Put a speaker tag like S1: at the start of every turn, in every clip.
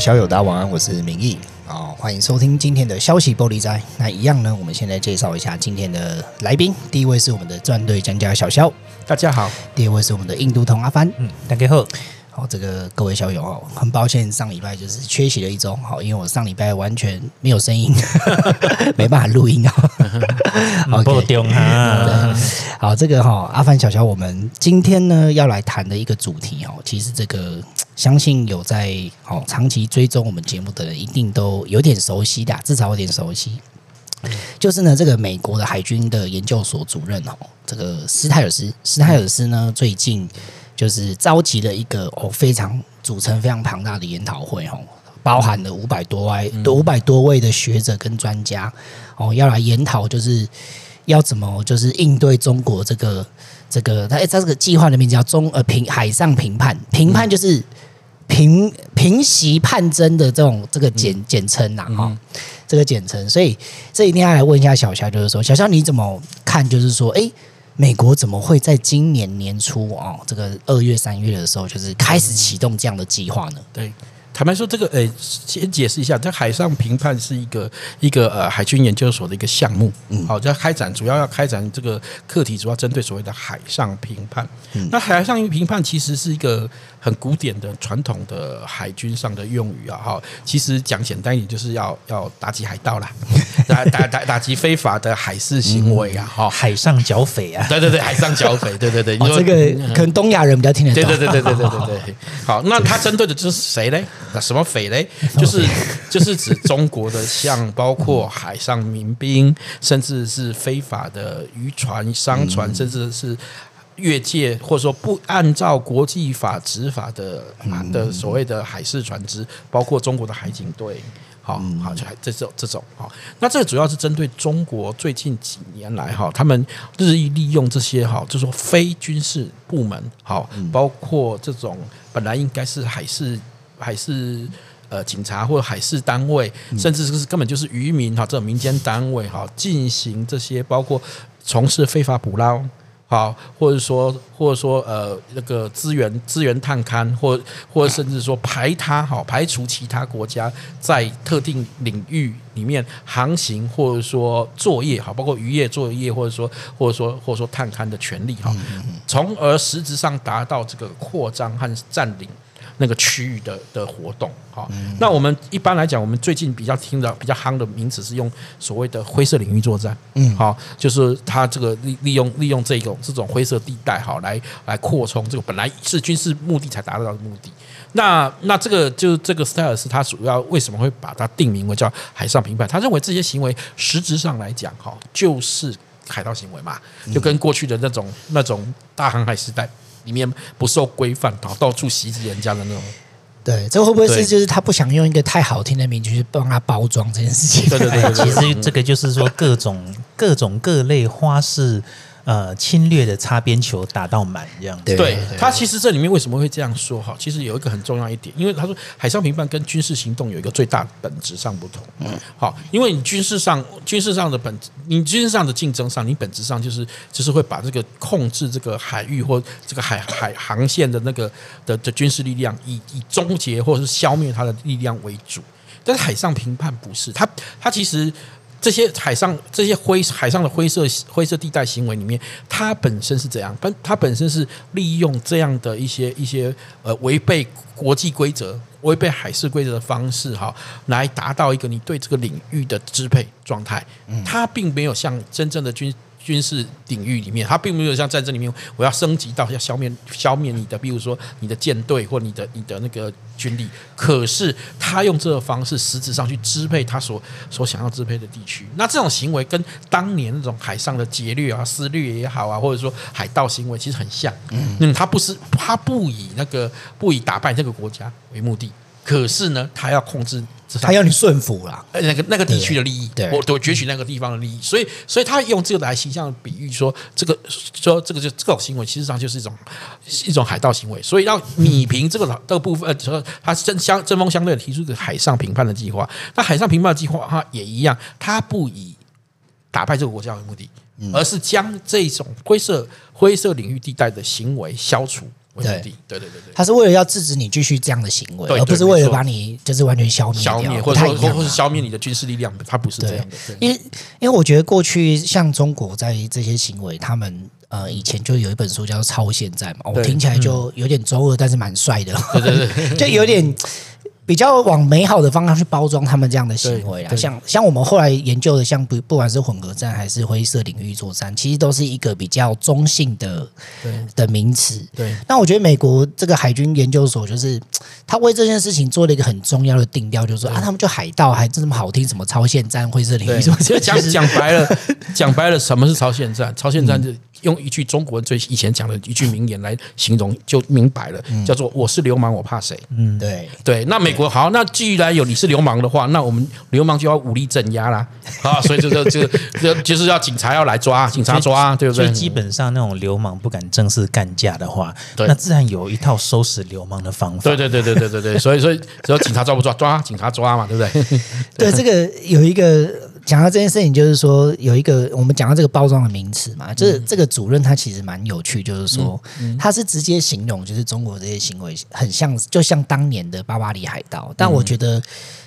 S1: 小友大家晚安，我是明义啊、哦，欢迎收听今天的消息玻璃斋。那一样呢，我们先来介绍一下今天的来宾。第一位是我们的战队专家小肖，
S2: 大家好；
S1: 第二位是我们的印度童阿帆，
S2: 嗯，大家好。
S1: 好，这个各位小友哦，很抱歉上礼拜就是缺席了一周，好，因为我上礼拜完全没有声音，没办法录音啊。
S2: 不丢哈。
S1: 好，这个哈阿凡小乔，我们今天呢要来谈的一个主题哦，其实这个相信有在好长期追踪我们节目的人，一定都有点熟悉的，至少有点熟悉。就是呢，这个美国的海军的研究所主任哦，这个斯泰尔斯，斯泰尔斯呢最近。就是召集了一个哦非常组成非常庞大的研讨会哦，包含了五百多位五百多位的学者跟专家哦，要来研讨，就是要怎么就是应对中国这个这个他他这个计划的名字叫中呃平海上平判，评判就是平平息叛争的这种这个简简称呐哈，这个简称，所以这一定要来问一下小肖，就是说小肖你怎么看？就是说哎。美国怎么会在今年年初哦，这个二月三月的时候，就是开始启动这样的计划呢？
S2: 对。坦白说，这个呃，先解释一下，这海上评判是一个一个呃海军研究所的一个项目，嗯，好，在开展主要要开展这个课题，主要针对所谓的海上评判。嗯，那海上评判其实是一个很古典的传统的海军上的用语啊，哈，其实讲简单一点，就是要要打击海盗啦，打打打打击非法的海事行为啊，哈，
S1: 海上剿匪啊，
S2: 对对对，海上剿匪，对对对，
S1: 哦，这个可能东亚人比较听得懂，
S2: 对对对对对对对对，好，那他针对的就是谁嘞？那什么匪嘞？就是就是指中国的，像包括海上民兵，甚至是非法的渔船、商船，甚至是越界或者说不按照国际法执法的的所谓的海事船只，包括中国的海警队。好好，就这种这种好。那这个主要是针对中国最近几年来哈，他们日益利用这些哈，就是说非军事部门好，包括这种本来应该是海事。海事呃警察或者海事单位，甚至是根本就是渔民哈，这种民间单位哈，进行这些包括从事非法捕捞好，或者说或者说呃那个资源资源探勘，或或者甚至说排他好排除其他国家在特定领域里面航行或者说作业好，包括渔业作业或者说或者说或者说探勘的权利哈，从而实质上达到这个扩张和占领。那个区域的的活动，好，那我们一般来讲，我们最近比较听的比较夯的名词是用所谓的灰色领域作战，嗯，好，就是他这个利利用利用这种这种灰色地带，好，来来扩充这个本来是军事目的才达到的目的。那那这个就这个斯泰尔斯他主要为什么会把它定名为叫海上平叛？他认为这些行为实质上来讲，哈，就是海盗行为嘛，就跟过去的那种那种大航海时代。里面不受规范，到到处袭击人家的那种，
S1: 对，这会不会是就是他不想用一个太好听的名句去帮他包装这件事情？
S2: 对对对，
S3: 其实这个就是说各种各种各类花式。呃，侵略的擦边球打到满这样子。
S2: 对，他其实这里面为什么会这样说哈？其实有一个很重要一点，因为他说海上评判跟军事行动有一个最大本质上不同。嗯，好，因为你军事上军事上的本，你军事上的竞争上，你本质上就是就是会把这个控制这个海域或这个海海航线的那个的的军事力量，以以终结或者是消灭它的力量为主。但是海上评判不是，他他其实。这些海上这些灰海上的灰色灰色地带行为里面，它本身是怎样？本它本身是利用这样的一些一些呃违背国际规则、违背海事规则的方式哈，来达到一个你对这个领域的支配状态。它并没有像真正的军。军事领域里面，它并没有像战争里面，我要升级到要消灭消灭你的，比如说你的舰队或你的你的那个军力。可是他用这个方式，实质上去支配他所所想要支配的地区。那这种行为跟当年那种海上的劫掠啊、私掠也好啊，或者说海盗行为，其实很像。嗯，他不是他不以那个不以打败这个国家为目的，可是呢，他要控制。
S1: 他要你顺服啦，
S2: 那个那个地区的利益，对，我我攫取那个地方的利益，所以所以他用这个来形象比喻说，这个说这个就这种行为，其实上就是一种一种海盗行为，所以要弭平这个这个部分，说他针相针锋相对的提出一个海上评判的计划。那海上评判的计划，哈也一样，他不以打败这个国家为目的，而是将这种灰色灰色领域地带的行为消除。对对对对，
S1: 他是为了要制止你继续这样的行为，而不是为了把你就是完全消灭
S2: 消灭，或者或或是消灭你的军事力量，他不是这样的。
S1: 因为因为我觉得过去像中国在这些行为，他们呃以前就有一本书叫做《超现在》嘛，我听起来就有点中二，但是蛮帅的，对对对，就有点。比较往美好的方向去包装他们这样的行为啊，像像我们后来研究的，像不不管是混合战还是灰色领域作战，其实都是一个比较中性的的名词。对，那我觉得美国这个海军研究所就是他为这件事情做了一个很重要的定调，就是说啊，他们就海盗还这么好听，什么超限战、灰色领域作战，
S2: 讲讲白了，讲白了，什么是超限战？超限战就。用一句中国人最以前讲的一句名言来形容，就明白了，叫做“我是流氓，我怕谁？”
S1: 嗯，对
S2: 对。那美国好，那既然有你是流氓的话，那我们流氓就要武力镇压啦 啊！所以这个这个就就是要警察要来抓，警察抓，对不对？
S3: 所以基本上那种流氓不敢正式干架的话，那自然有一套收拾流氓的方法。
S2: 对对对对对对对。所以所以只要警察抓不抓？抓，警察抓嘛，对不对？
S1: 对，这个有一个。讲到这件事情，就是说有一个我们讲到这个包装的名词嘛，就是这个主任他其实蛮有趣，就是说他是直接形容，就是中国这些行为很像，就像当年的巴巴里海盗。但我觉得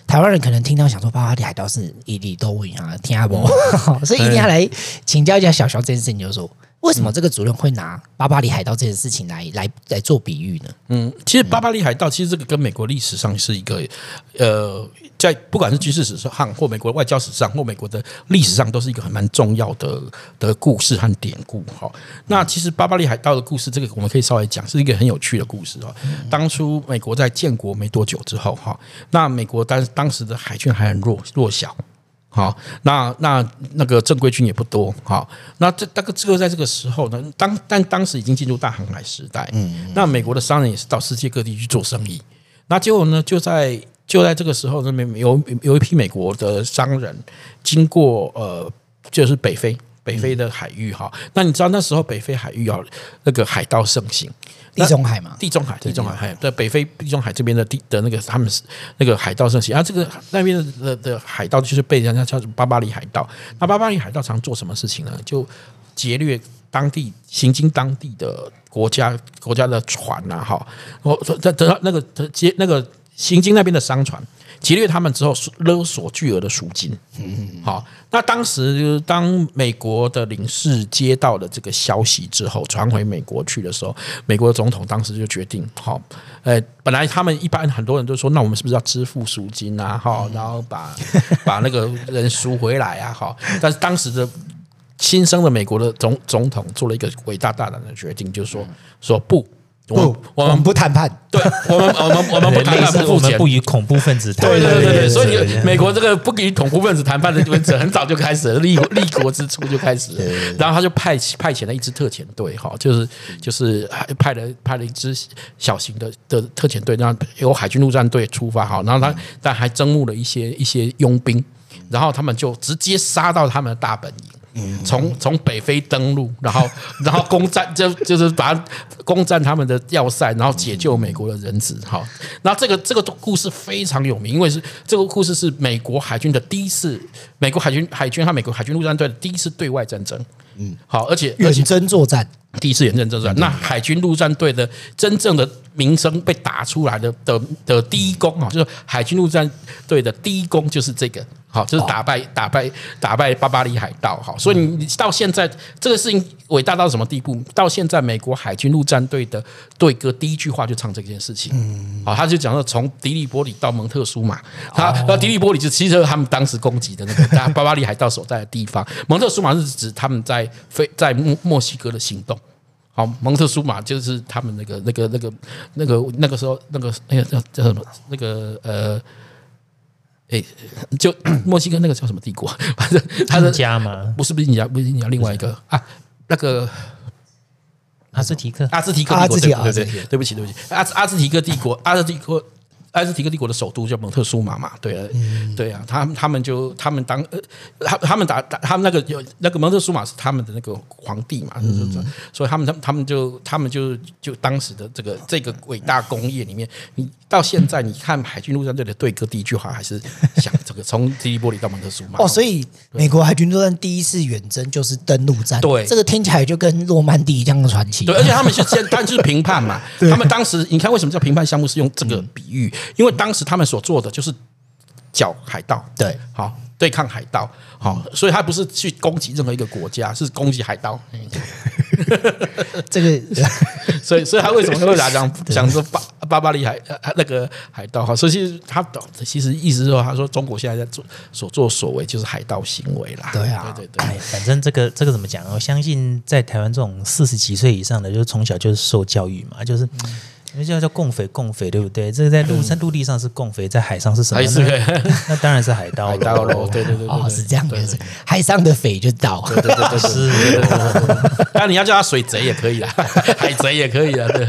S1: 台湾人可能听到想说巴巴里海盗是伊利多维啊，听阿伯，所以一定要来请教一下小乔这件事情，就是说为什么这个主任会拿巴巴里海盗这件事情来来来做比喻呢？
S2: 嗯，其实巴巴里海盗其实这个跟美国历史上是一个呃。在不管是军事史上，或美国外交史上，或美国的历史上，都是一个很蛮重要的的故事和典故。哈，那其实巴巴里海盗的故事，这个我们可以稍微讲，是一个很有趣的故事哦。当初美国在建国没多久之后，哈，那美国当当时的海军还很弱弱小，好，那那那个正规军也不多，好，那这大概这个在这个时候呢，当但当时已经进入大航海时代，嗯，那美国的商人也是到世界各地去做生意，那结果呢，就在就在这个时候，那边有有一批美国的商人经过呃，就是北非北非的海域哈。那你知道那时候北非海域要那个海盗盛行，
S1: 地中海嘛？
S2: 地中海，地中海，海在北非地中海这边的地的那个他们是那个海盗盛行。啊，这个那边的的海盗就是被人家叫做巴巴里海盗。那巴巴里海盗常做什么事情呢？就劫掠当地行经当地的国家国家的船呐，哈。我说得得到那个劫那个。行经那边的商船劫掠他们之后，勒索巨额的赎金。好，那当时就是当美国的领事接到了这个消息之后，传回美国去的时候，美国的总统当时就决定：好，呃，本来他们一般很多人都说，那我们是不是要支付赎金啊？好，然后把把那个人赎回来啊？好，但是当时的新生的美国的总总统做了一个伟大大胆的决定，就是说说不。
S1: 不，我们，我们不谈判。
S2: 对，我们我们我们不谈判，不付钱，
S3: 不与恐怖分子谈判。
S2: 对对对对，所以美国这个不与恐怖分子谈判的文字很早就开始了，立立国之初就开始了。然后他就派派遣了一支特遣队，哈，就是就是派了派了一支小型的的特遣队，然后由海军陆战队出发，哈，然后他但还征募了一些一些佣兵，然后他们就直接杀到他们的大本营。从从北非登陆，然后 然后攻占，就就是把攻占他们的要塞，然后解救美国的人质。好，那这个这个故事非常有名，因为是这个故事是美国海军的第一次，美国海军海军和美国海军陆战队的第一次对外战争。嗯，好，而且
S1: 远征作战，
S2: 第一次远征作战，那海军陆战队的真正的名声被打出来的的的第一功啊，就是海军陆战队的第一功就是这个。好，就是打败打败打败巴巴里海盗。好，所以你到现在这个事情伟大到什么地步？到现在美国海军陆战队的队歌第一句话就唱这件事情。好，他就讲到从迪利波里到蒙特苏马，他那迪利波里就其实他们当时攻击的那个 巴巴里海盗所在的地方，蒙特苏马是指他们在非在墨墨西哥的行动。好，蒙特苏马就是他们那个那个那个那个那个时候那个哎呀叫叫什么那个呃。哎，就墨西哥那个叫什么帝国？反正他的
S3: 家吗？
S2: 不是不是你家，不是你家，另外一个啊，那个
S3: 阿兹提克，
S2: 阿兹提克帝国，对对对，对不起对不起，阿阿兹提克帝国，阿兹提克爱斯提克帝国的首都叫蒙特苏马嘛，对啊，嗯、对啊，他们他们就他们当呃，他他们打打他们那个有那个蒙特苏马是他们的那个皇帝嘛，嗯、所以他们他他们就他们就就当时的这个这个伟大工业里面，你到现在你看海军陆战队的队歌第一句话还是想这个从第一波里到蒙特苏马
S1: 哦，所以美国海军作战第一次远征就是登陆战，对，这个听起来就跟诺曼底一样的传奇，
S2: 对，而且他们是先但就是评判嘛，他们当时你看为什么叫评判项目是用这个比喻？因为当时他们所做的就是剿海盗，
S1: 对，
S2: 好对抗海盗，好，所以他不是去攻击任何一个国家，是攻击海盗。
S1: 这个，
S2: 所以，所以他为什么会来讲讲说巴巴巴利海那个海盗？好，所以其实他其实意思是说，他说中国现在在做所作所为就是海盗行为啦。
S1: 对啊，
S2: 对对对。
S3: 反正这个这个怎么讲？我相信在台湾这种四十几岁以上的，就是从小就是受教育嘛，就是。那叫叫共匪，共匪对不对？这个在陆上陆地上是共匪，在海上是什么？那当然是海盗
S2: 喽。对对对，
S1: 哦，是这样子。海上的匪就盗。
S2: 对对对，是。当然 你要叫他水贼也可以啦，海贼也可以啊。对，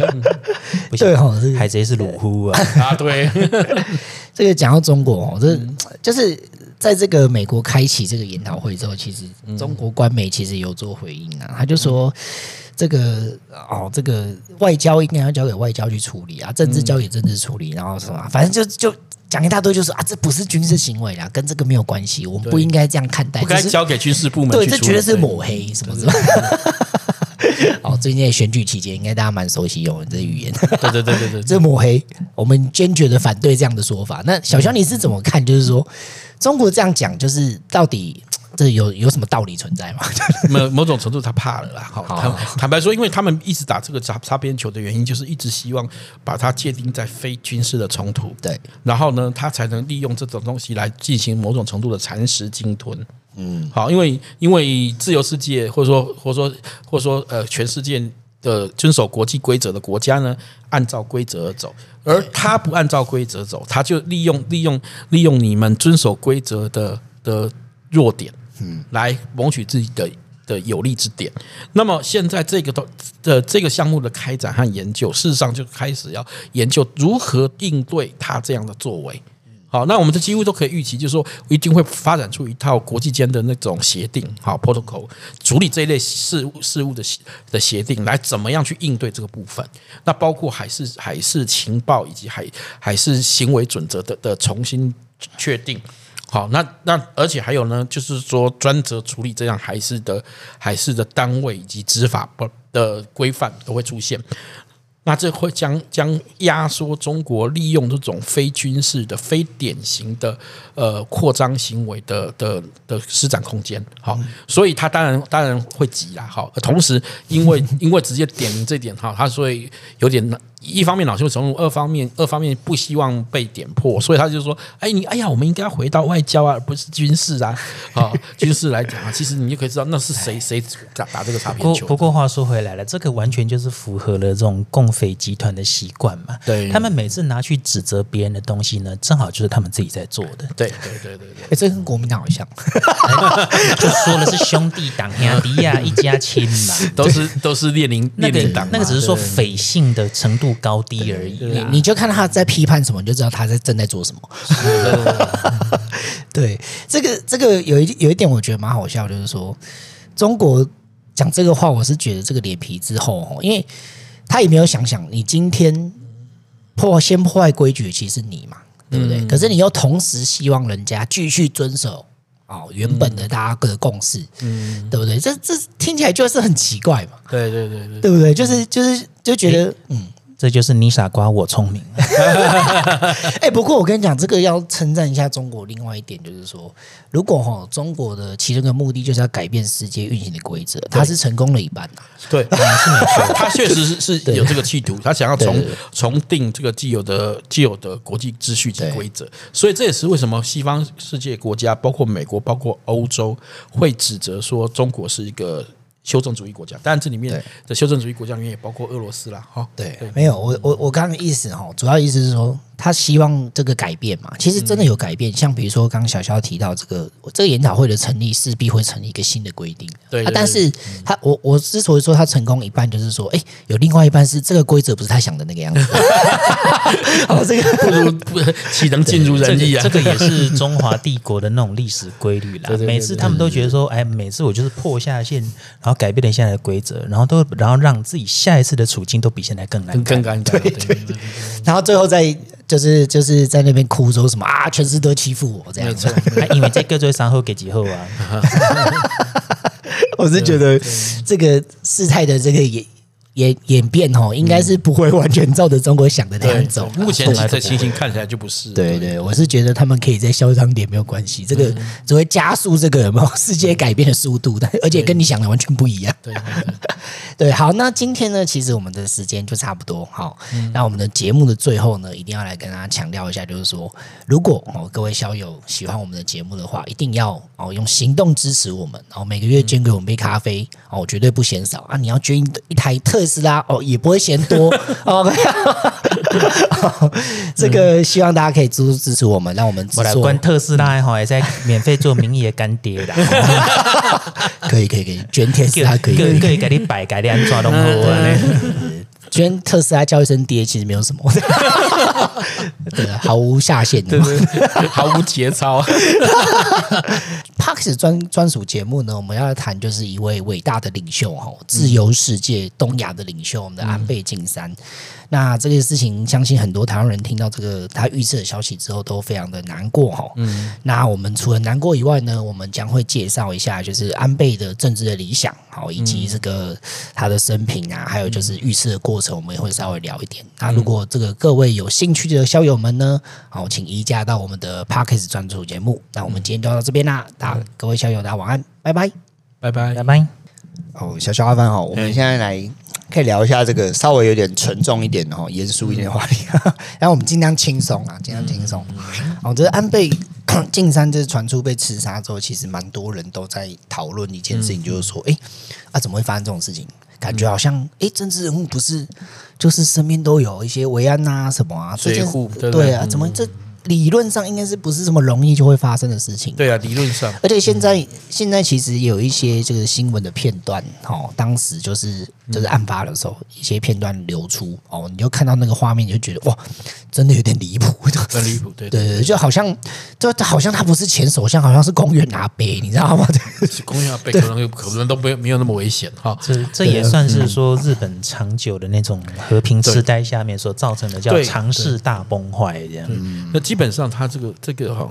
S1: 对哈，
S3: 海贼是鲁夫啊。
S2: 啊，对。
S1: 这个讲到中国哦，这就是在这个美国开启这个研讨会之后，其实中国官媒其实有做回应啊，他就说。这个哦，这个外交应该要交给外交去处理啊，政治交给政治处理，然后什么，反正就就讲一大堆，就是啊，这不是军事行为啦，跟这个没有关系，我们不应该这样看待，
S2: 不该交给军事部门。
S1: 对，这绝对是抹黑什么什么。好，最近在选举期间，应该大家蛮熟悉用的这语言。
S2: 对对对对对，
S1: 这抹黑，我们坚决的反对这样的说法。那小肖你是怎么看？就是说，中国这样讲，就是到底？这有有什么道理存在吗？
S2: 某某种程度他怕了啦。好，坦坦白说，因为他们一直打这个擦擦边球的原因，就是一直希望把它界定在非军事的冲突。
S1: 对，
S2: 然后呢，他才能利用这种东西来进行某种程度的蚕食鲸吞。嗯，好，因为因为自由世界或者说或者说或者说呃全世界的遵守国际规则的国家呢，按照规则而走，而他不按照规则走，他就利用利用利用你们遵守规则的的弱点。嗯，来谋取自己的的有利之点。那么现在这个的的这个项目的开展和研究，事实上就开始要研究如何应对他这样的作为。好，那我们这几乎都可以预期，就是说一定会发展出一套国际间的那种协定，好 protocol 处理这一类事务事务的的协定，来怎么样去应对这个部分。那包括海事海事情报以及海海事行为准则的的重新确定。好，那那而且还有呢，就是说专责处理这样海事的海事的单位以及执法不的规范都会出现，那这会将将压缩中国利用这种非军事的非典型的呃扩张行为的的的施展空间。好，所以他当然当然会急啦。好，同时因为因为直接点名这点哈，他所以有点。一方面恼羞成怒，二方面二方面不希望被点破，所以他就说：“哎，你哎呀，我们应该要回到外交啊，而不是军事啊。啊，军事来讲啊，其实你就可以知道那是谁谁打打这个擦边球。”
S3: 不过话说回来了，这个完全就是符合了这种共匪集团的习惯嘛。
S2: 对，
S3: 他们每次拿去指责别人的东西呢，正好就是他们自己在做的。
S2: 对对对对对，
S1: 哎，这跟国民党好像，
S3: 就说的是兄弟党呀，迪亚一家亲嘛，
S2: 都是都是列宁列宁党，
S3: 那个只是说匪性的程度高低而已，
S1: 你你就看他在批判什么，你就知道他在正在做什么。对，这个这个有一有一点我觉得蛮好笑，就是说中国讲这个话，我是觉得这个脸皮之厚，因为他也没有想想，你今天破先破坏规矩，其实是你嘛，对不对？嗯、可是你又同时希望人家继续遵守哦原本的大家的共识，嗯，对不对？这这听起来就是很奇怪嘛，
S2: 对对对对，
S1: 对不对？就是就是就觉得嗯。
S3: 这就是你傻瓜，我聪明。
S1: 哎，不过我跟你讲，这个要称赞一下中国。另外一点就是说，如果哈中国的其中一个目的就是要改变世界运行的规则，它是成功了一半呐。
S2: 对，是没错，他确实是是有这个企图，他想要重重定这个既有的既有的国际秩序及规则。所以这也是为什么西方世界国家，包括美国，包括欧洲，会指责说中国是一个。修正主义国家，当然这里面的修正主义国家里面也包括俄罗斯啦，哈。
S1: 对，没有我我我刚刚的意思哈，主要意思是说，他希望这个改变嘛，其实真的有改变。嗯、像比如说，刚刚小肖提到这个这个研讨会的成立，势必会成立一个新的规定。
S2: 对，对，对，
S1: 啊、但是他我我之所以说他成功一半，就是说，哎，有另外一半是这个规则不是他想的那个样子。
S2: 哦，这个不如不岂能尽如人意啊？
S3: 这个也是中华帝国的那种历史规律啦。每次他们都觉得说，哎，每次我就是破下限，然后改变了现在的规则，然后都然后让自己下一次的处境都比现在更难
S2: 更尴尬。对对对，
S1: 然后最后再。就是就是在那边哭说什么啊，全世界都欺负我这样子，
S3: 因为这个最伤后给几后啊。
S1: 我是觉得这个事态的这个也。演演变哦，应该是不会完全照着中国想的那样走。
S2: 目前这情形看起来就不是。
S1: 对对，我是觉得他们可以再嚣张点没有关系，这个只会加速这个有没有世界改变的速度，但而且跟你想的完全不一样。对 对，好，那今天呢，其实我们的时间就差不多。好，那我们的节目的最后呢，一定要来跟大家强调一下，就是说，如果哦各位校友喜欢我们的节目的话，一定要哦用行动支持我们，然后每个月捐给我们杯咖啡哦，绝对不嫌少啊！你要捐一台特。特斯拉哦，也不会嫌多 哦。这个希望大家可以支支持我们，让我们
S3: 我来关特斯拉哈，也在免费做名义的干爹啦。
S1: 可以可以可以，捐特斯拉可以可以
S3: 可以给你摆，给你安装都好
S1: 捐特斯拉叫一声爹，其实没有什么，对，毫无下限的，
S2: 毫无节操。
S1: Parks 专专属节目呢，我们要来谈就是一位伟大的领袖哈，自由世界东亚的领袖，我们的安倍晋三。那这个事情，相信很多台湾人听到这个他遇刺的消息之后，都非常的难过哈。嗯，那我们除了难过以外呢，我们将会介绍一下，就是安倍的政治的理想，好，以及这个他的生平啊，还有就是遇刺的过程，我们也会稍微聊一点。那如果这个各位有兴趣的校友们呢，好，请移驾到我们的 Parkes 专属节目。那我们今天就到这边啦，大家各位校友，大家晚安，拜拜，
S2: 拜拜，
S3: 拜拜。
S1: 哦，小小阿凡好，我们现在来。可以聊一下这个稍微有点沉重一点的哈，严肃一点的话题，然后我们尽量轻松啊，尽量轻松。哦，这个安倍晋三这传出被刺杀之后，其实蛮多人都在讨论一件事情，就是说，哎，啊，怎么会发生这种事情？感觉好像，哎，政治人物不是就是身边都有一些维安啊什么啊，
S2: 水户，
S1: 对啊，怎么这？理论上应该是不是这么容易就会发生的事情？
S2: 对啊，理论上。
S1: 而且现在、嗯、现在其实有一些这个新闻的片段，哦，当时就是就是案发的时候，一些片段流出，哦，你就看到那个画面，你就觉得哇，真的有点离谱，
S2: 很 离谱，对
S1: 对对，就好像就好像他不是前首相，好像是公园拿杯，你知道吗？
S2: 公园拿杯可能可能都没有没有那么危险哈。
S3: 这这也算是说日本长久的那种和平痴呆下面所造成的叫常识大崩坏这样。
S2: 嗯，那基本上他这个这个哈，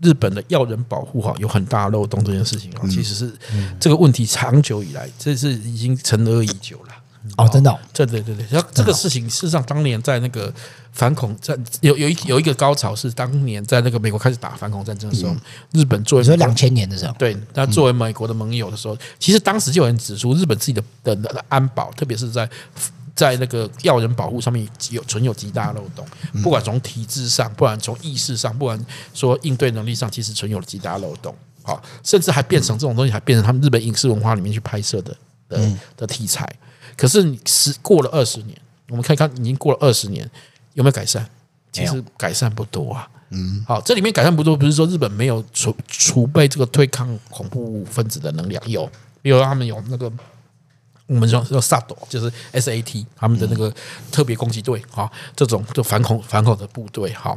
S2: 日本的要人保护哈有很大漏洞这件事情啊，其实是这个问题长久以来，这是已经陈恶已久了。
S1: 哦，真的，
S2: 对对对对，然后这个事情事实上当年在那个反恐战有有一有一个高潮是当年在那个美国开始打反恐战争的时候，日本作为
S1: 说两千年的时候，
S2: 对，那作为美国的盟友的时候，其实当时就有人指出日本自己的的安保，特别是在。在那个要人保护上面有存有极大漏洞，不管从体制上，不管从意识上，不管说应对能力上，其实存有极大漏洞。好，甚至还变成这种东西，还变成他们日本影视文化里面去拍摄的的的题材。可是你是过了二十年，我们看看已经过了二十年，有没有改善？其实改善不多啊。嗯，好，这里面改善不多，不是说日本没有储储备这个对抗恐怖分子的能量，有，比如他们有那个。我们说叫 SAT，就是 SAT 他们的那个特别攻击队哈，这种就反恐反恐的部队哈，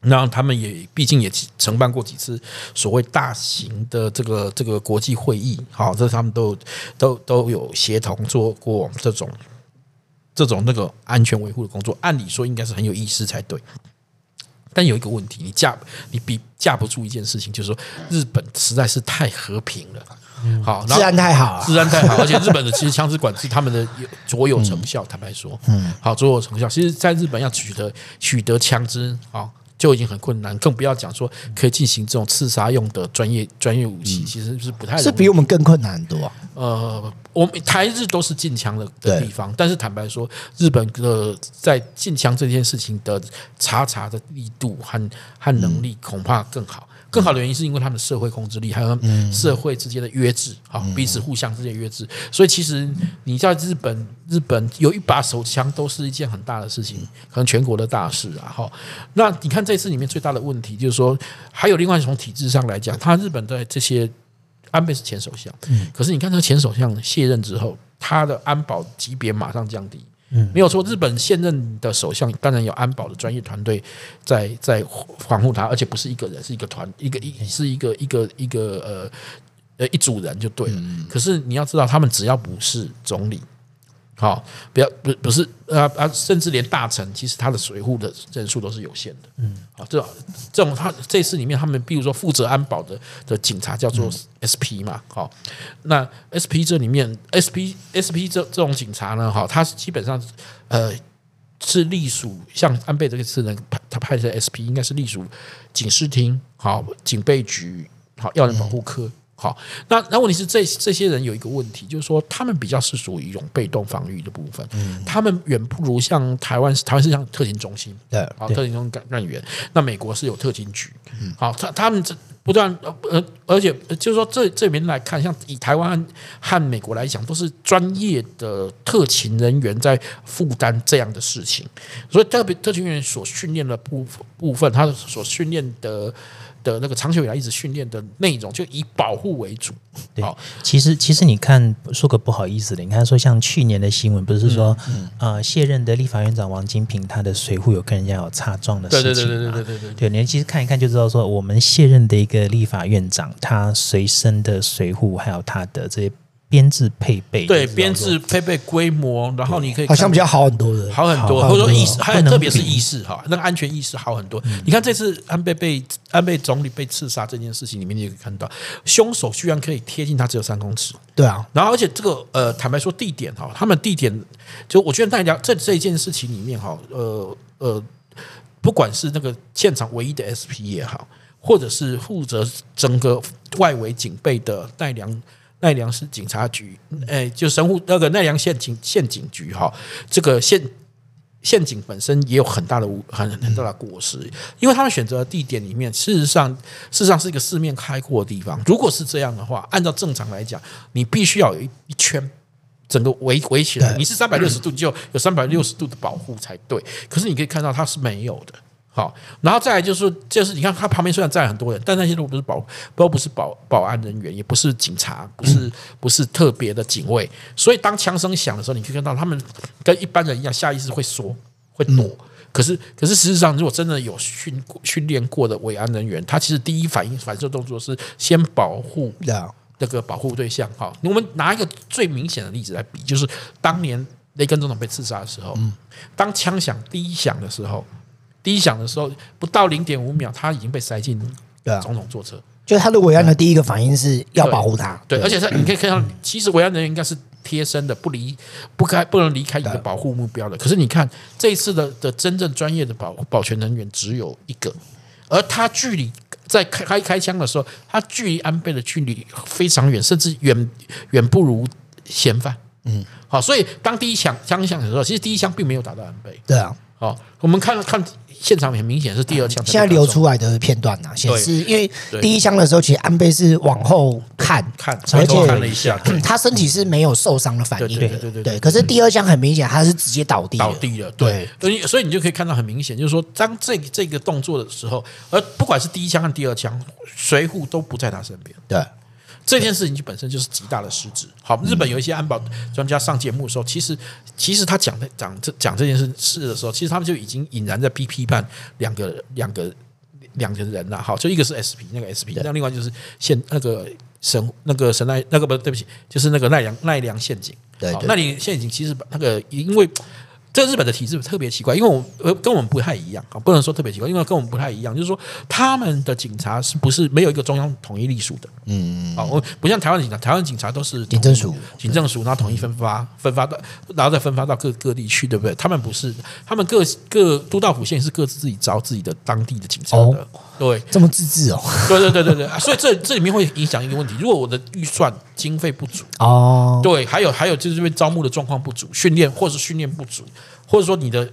S2: 那他们也毕竟也承办过几次所谓大型的这个这个国际会议，好，这他们都都都有协同做过这种这种那个安全维护的工作，按理说应该是很有意思才对，但有一个问题，你架你比架不住一件事情，就是说日本实在是太和平了。好，
S1: 治安太好，
S2: 治安太好，而且日本的其实枪支管制，他们的卓有成效。坦白说，嗯，好，卓有成效。其实，在日本要取得取得枪支啊，就已经很困难，更不要讲说可以进行这种刺杀用的专业专业武器，其实是不太
S1: 是比我们更困难很多。
S2: 呃，我们台日都是禁枪的的地方，但是坦白说，日本的在禁枪这件事情的查查的力度和和能力恐怕更好。更好的原因是因为他们的社会控制力，还有社会之间的约制，好彼此互相之间约制。所以其实你在日本，日本有一把手枪都是一件很大的事情，可能全国的大事啊。哈，那你看这次里面最大的问题就是说，还有另外从体制上来讲，他日本在这些安倍是前首相，可是你看这个前首相卸任之后，他的安保级别马上降低。嗯，没有错。日本现任的首相当然有安保的专业团队在在防护他，而且不是一个人，是一个团，一个一是一个一个一个呃呃一组人就对了。可是你要知道，他们只要不是总理。好，不要不不是啊啊，甚至连大臣，其实他的随扈的人数都是有限的。嗯，好，这种这种他这次里面，他们比如说负责安保的的警察叫做 SP 嘛，好，那 SP 这里面 SP SP 这这种警察呢，哈，他基本上呃是隶属像安倍这个次呢，他派的 SP 应该是隶属警视厅、好警备局、好要人保护科。好，那那问题是这这些人有一个问题，就是说他们比较是属于一种被动防御的部分，嗯，他们远不如像台湾，台湾是像特勤中心，对，好，特勤中心干干员，那美国是有特勤局，嗯，好，他他们这不断呃，而且就是说这这边来看，像以台湾和美国来讲，都是专业的特勤人员在负担这样的事情，所以特别特勤人员所训练的部部分，他所训练的。的那个长久以来一直训练的内容，就以保护为主。
S3: 对，其实其实你看，说个不好意思的，你看说像去年的新闻，不是说呃，卸任的立法院长王金平，他的随护有跟人家有擦撞的事情。对对对对对对对，你其实看一看就知道，说我们卸任的一个立法院长，他随身的随护还有他的这些。编制配备
S2: 对编制配备规模，然后你可以
S1: 好像比较好很多的，
S2: 好很多，或者说意识，还有特别是意识哈，那个安全意识好很多。你看这次安倍被安倍总理被刺杀这件事情里面，你也可以看到，凶手居然可以贴近他只有三公尺。
S1: 对啊，
S2: 然后而且这个呃，坦白说地点哈，他们地点就我觉得大家这这一件事情里面哈，呃呃，不管是那个现场唯一的 SP 也好，或者是负责整个外围警备的奈良。奈良市警察局，哎，就神户那个奈良县警县警局哈，这个县县警本身也有很大的很很大的过失，因为他们选择的地点里面，事实上事实上是一个四面开阔的地方。如果是这样的话，按照正常来讲，你必须要有一一圈整个围围起来，你是三百六十度，你就有三百六十度的保护才对。可是你可以看到，它是没有的。好，然后再来就是，就是你看他旁边虽然站很多人，但那些都不是保，都不是保保安人员，也不是警察，不是不是特别的警卫。所以当枪声响的时候，你可以看到他们跟一般人一样，下意识会缩会躲。可是可是事实上，如果真的有训训练过的维安人员，他其实第一反应反射动作是先保护那个保护对象。哈，我们拿一个最明显的例子来比，就是当年雷根总统被刺杀的时候，当枪响第一响的时候。第一响的时候，不到零点五秒，他已经被塞进总统座车。
S1: 就他的维安的第一个反应是要保护他。
S2: 对，对，而且他你可以看到，其实维安人员应该是贴身的，不离不开不能离开一个保护目标的。可是你看这一次的的真正专业的保保全人员只有一个，而他距离在开开开枪的时候，他距离安倍的距离非常远，甚至远远不如嫌犯。嗯，好，所以当第一枪枪响的时候，其实第一枪并没有打到安倍。
S1: 对啊，
S2: 好，我们看了看。现场很明显是第二枪。
S1: 现在流出来的片段啊，显示因为第一枪的时候，其实安倍是往后看
S2: 看，而且看了一下，
S1: 他身体是没有受伤的反应。
S2: 对对对对，
S1: 对。可是第二枪很明显，他是直接倒地，
S2: 倒地了。对，所以所以你就可以看到很明显，就是说，当这这个动作的时候，而不管是第一枪和第二枪，随护都不在他身边。
S1: 对。
S2: 这件事情就本身就是极大的失职。好，日本有一些安保专家上节目的时候，其实其实他讲的讲这讲这件事事的时候，其实他们就已经隐然在批批判两个两个两个人了。好，就一个是 SP 那个 SP，那另外就是现那个神那个神奈那个不对不起，就是那个奈良奈良陷阱。对，奈良陷阱其实那个因为。这日本的体制特别奇怪，因为我呃跟我们不太一样啊，不能说特别奇怪，因为跟我们不太一样，就是说他们的警察是不是没有一个中央统一隶属的？嗯，啊，我不像台湾警察，台湾警察都是
S1: 警政署，
S2: 警政署，然后统一分发，分发到，然后再分发到各各地去，对不对？他们不是，他们各各都道府县是各自自己招自己的当地的警察的，哦、对，
S1: 这么自治哦，
S2: 对对对对对，所以这这里面会影响一个问题，如果我的预算经费不足
S1: 哦，
S2: 对，还有还有就是因为招募的状况不足，训练或是训练不足。或者说你的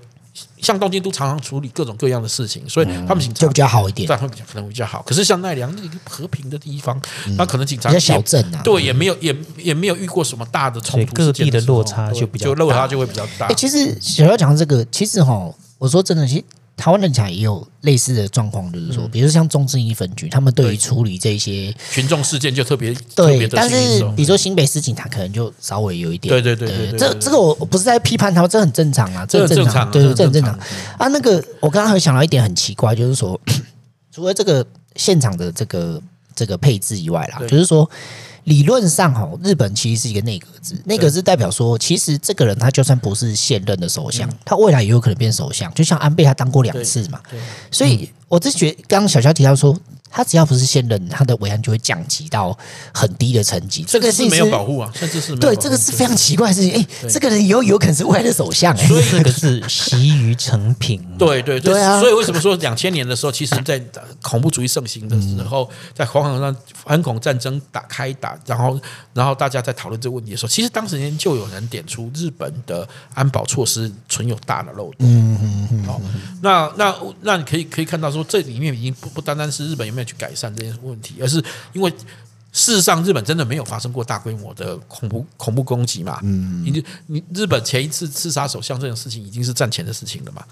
S2: 像东京都常常处理各种各样的事情，所以他们警察
S1: 就比较好一点，
S2: 这样会比较可能比较好。可是像奈良那个和平的地方，那可能警察
S1: 比较小镇啊，
S2: 对，也没有也也没有遇过什么大的冲突，
S3: 各地的落差就比较
S2: 就落差就会比较大。
S1: 哎，其实小要讲的这个，其实哈，我说真的，其实。台湾的警察也有类似的状况，就是说，比如像中正一分局，他们对于处理这些
S2: 群众事件就特别
S1: 对，但是比如说新北市警察可能就稍微有一点，
S2: 对对对对，
S1: 这这个我不是在批判他们，这很正常啊，这很正常，对对，这很正常。啊。那个我刚刚还想到一点很奇怪，就是说，除了这个现场的这个这个配置以外啦，就是说。理论上，哈，日本其实是一个内阁制，内阁制代表说，其实这个人他就算不是现任的首相，他未来也有可能变首相，就像安倍他当过两次嘛，所以我是觉得，刚刚小乔提到说。他只要不是现任，他的维安就会降级到很低的层级。
S2: 这个是没有保护啊，甚至是
S1: 对这个是非常奇怪的事情。哎，这个人以后有可能是未来的首相，
S3: 所以这个是习于成品。
S2: 对对对啊！所以为什么说两千年的时候，其实，在恐怖主义盛行的时候，在黄海上反恐战争打开打，然后然后大家在讨论这个问题的时候，其实当时间就有人点出日本的安保措施存有大的漏洞。嗯嗯嗯。好，那那那你可以可以看到说，这里面已经不不单单是日本有没有去改善这些问题，而是因为事实上日本真的没有发生过大规模的恐怖恐怖攻击嘛？嗯，你你日本前一次刺杀首相这种事情已经是战前的事情了嘛？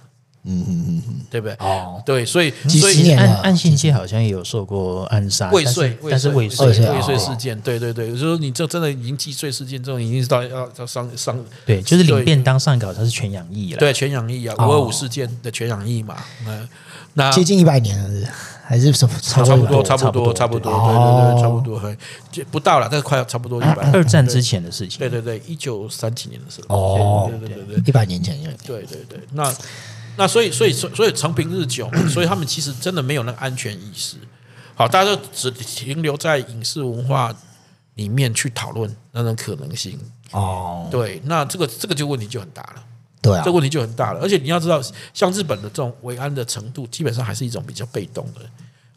S2: 嗯嗯嗯嗯，对不对？哦，对，所以所以
S3: 岸岸信介好像也有受过暗杀
S2: 未遂，
S3: 但是未遂
S2: 未遂事件，对对对，有时候你这真的已经既遂事件，这种已经是到要要上上
S3: 对，就是领便当上稿，他是全养义了，
S2: 对，全养义啊，五二五事件的全养义嘛，嗯。那
S1: 接近一百年了，还是什么？
S2: 差不多，差不多，差不多，对对对，差不多，就不到了，但是快要差不多一百。
S3: 二战之前的事情，
S2: 对对对，一九三几年的时候，
S1: 哦，对对对对，一百年前，
S2: 对对对。那那所以所以所以所以长平日久，所以他们其实真的没有那个安全意识。好，大家都只停留在影视文化里面去讨论那种可能性。哦，对，那这个这个就问题就很大了。
S1: 对啊，
S2: 这个问题就很大了，而且你要知道，像日本的这种维安的程度，基本上还是一种比较被动的。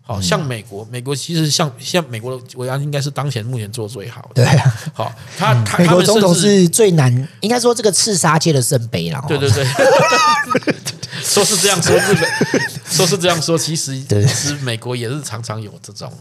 S2: 好像美国，美国其实像像美国的维安，应该是当前目前做最好的。
S1: 对啊，
S2: 好，他他
S1: 美国总统是最难，应该说这个刺杀界的圣杯了。
S2: 对对对，说是这样说，日本说是这样说，其实其实美国也是常常有这种。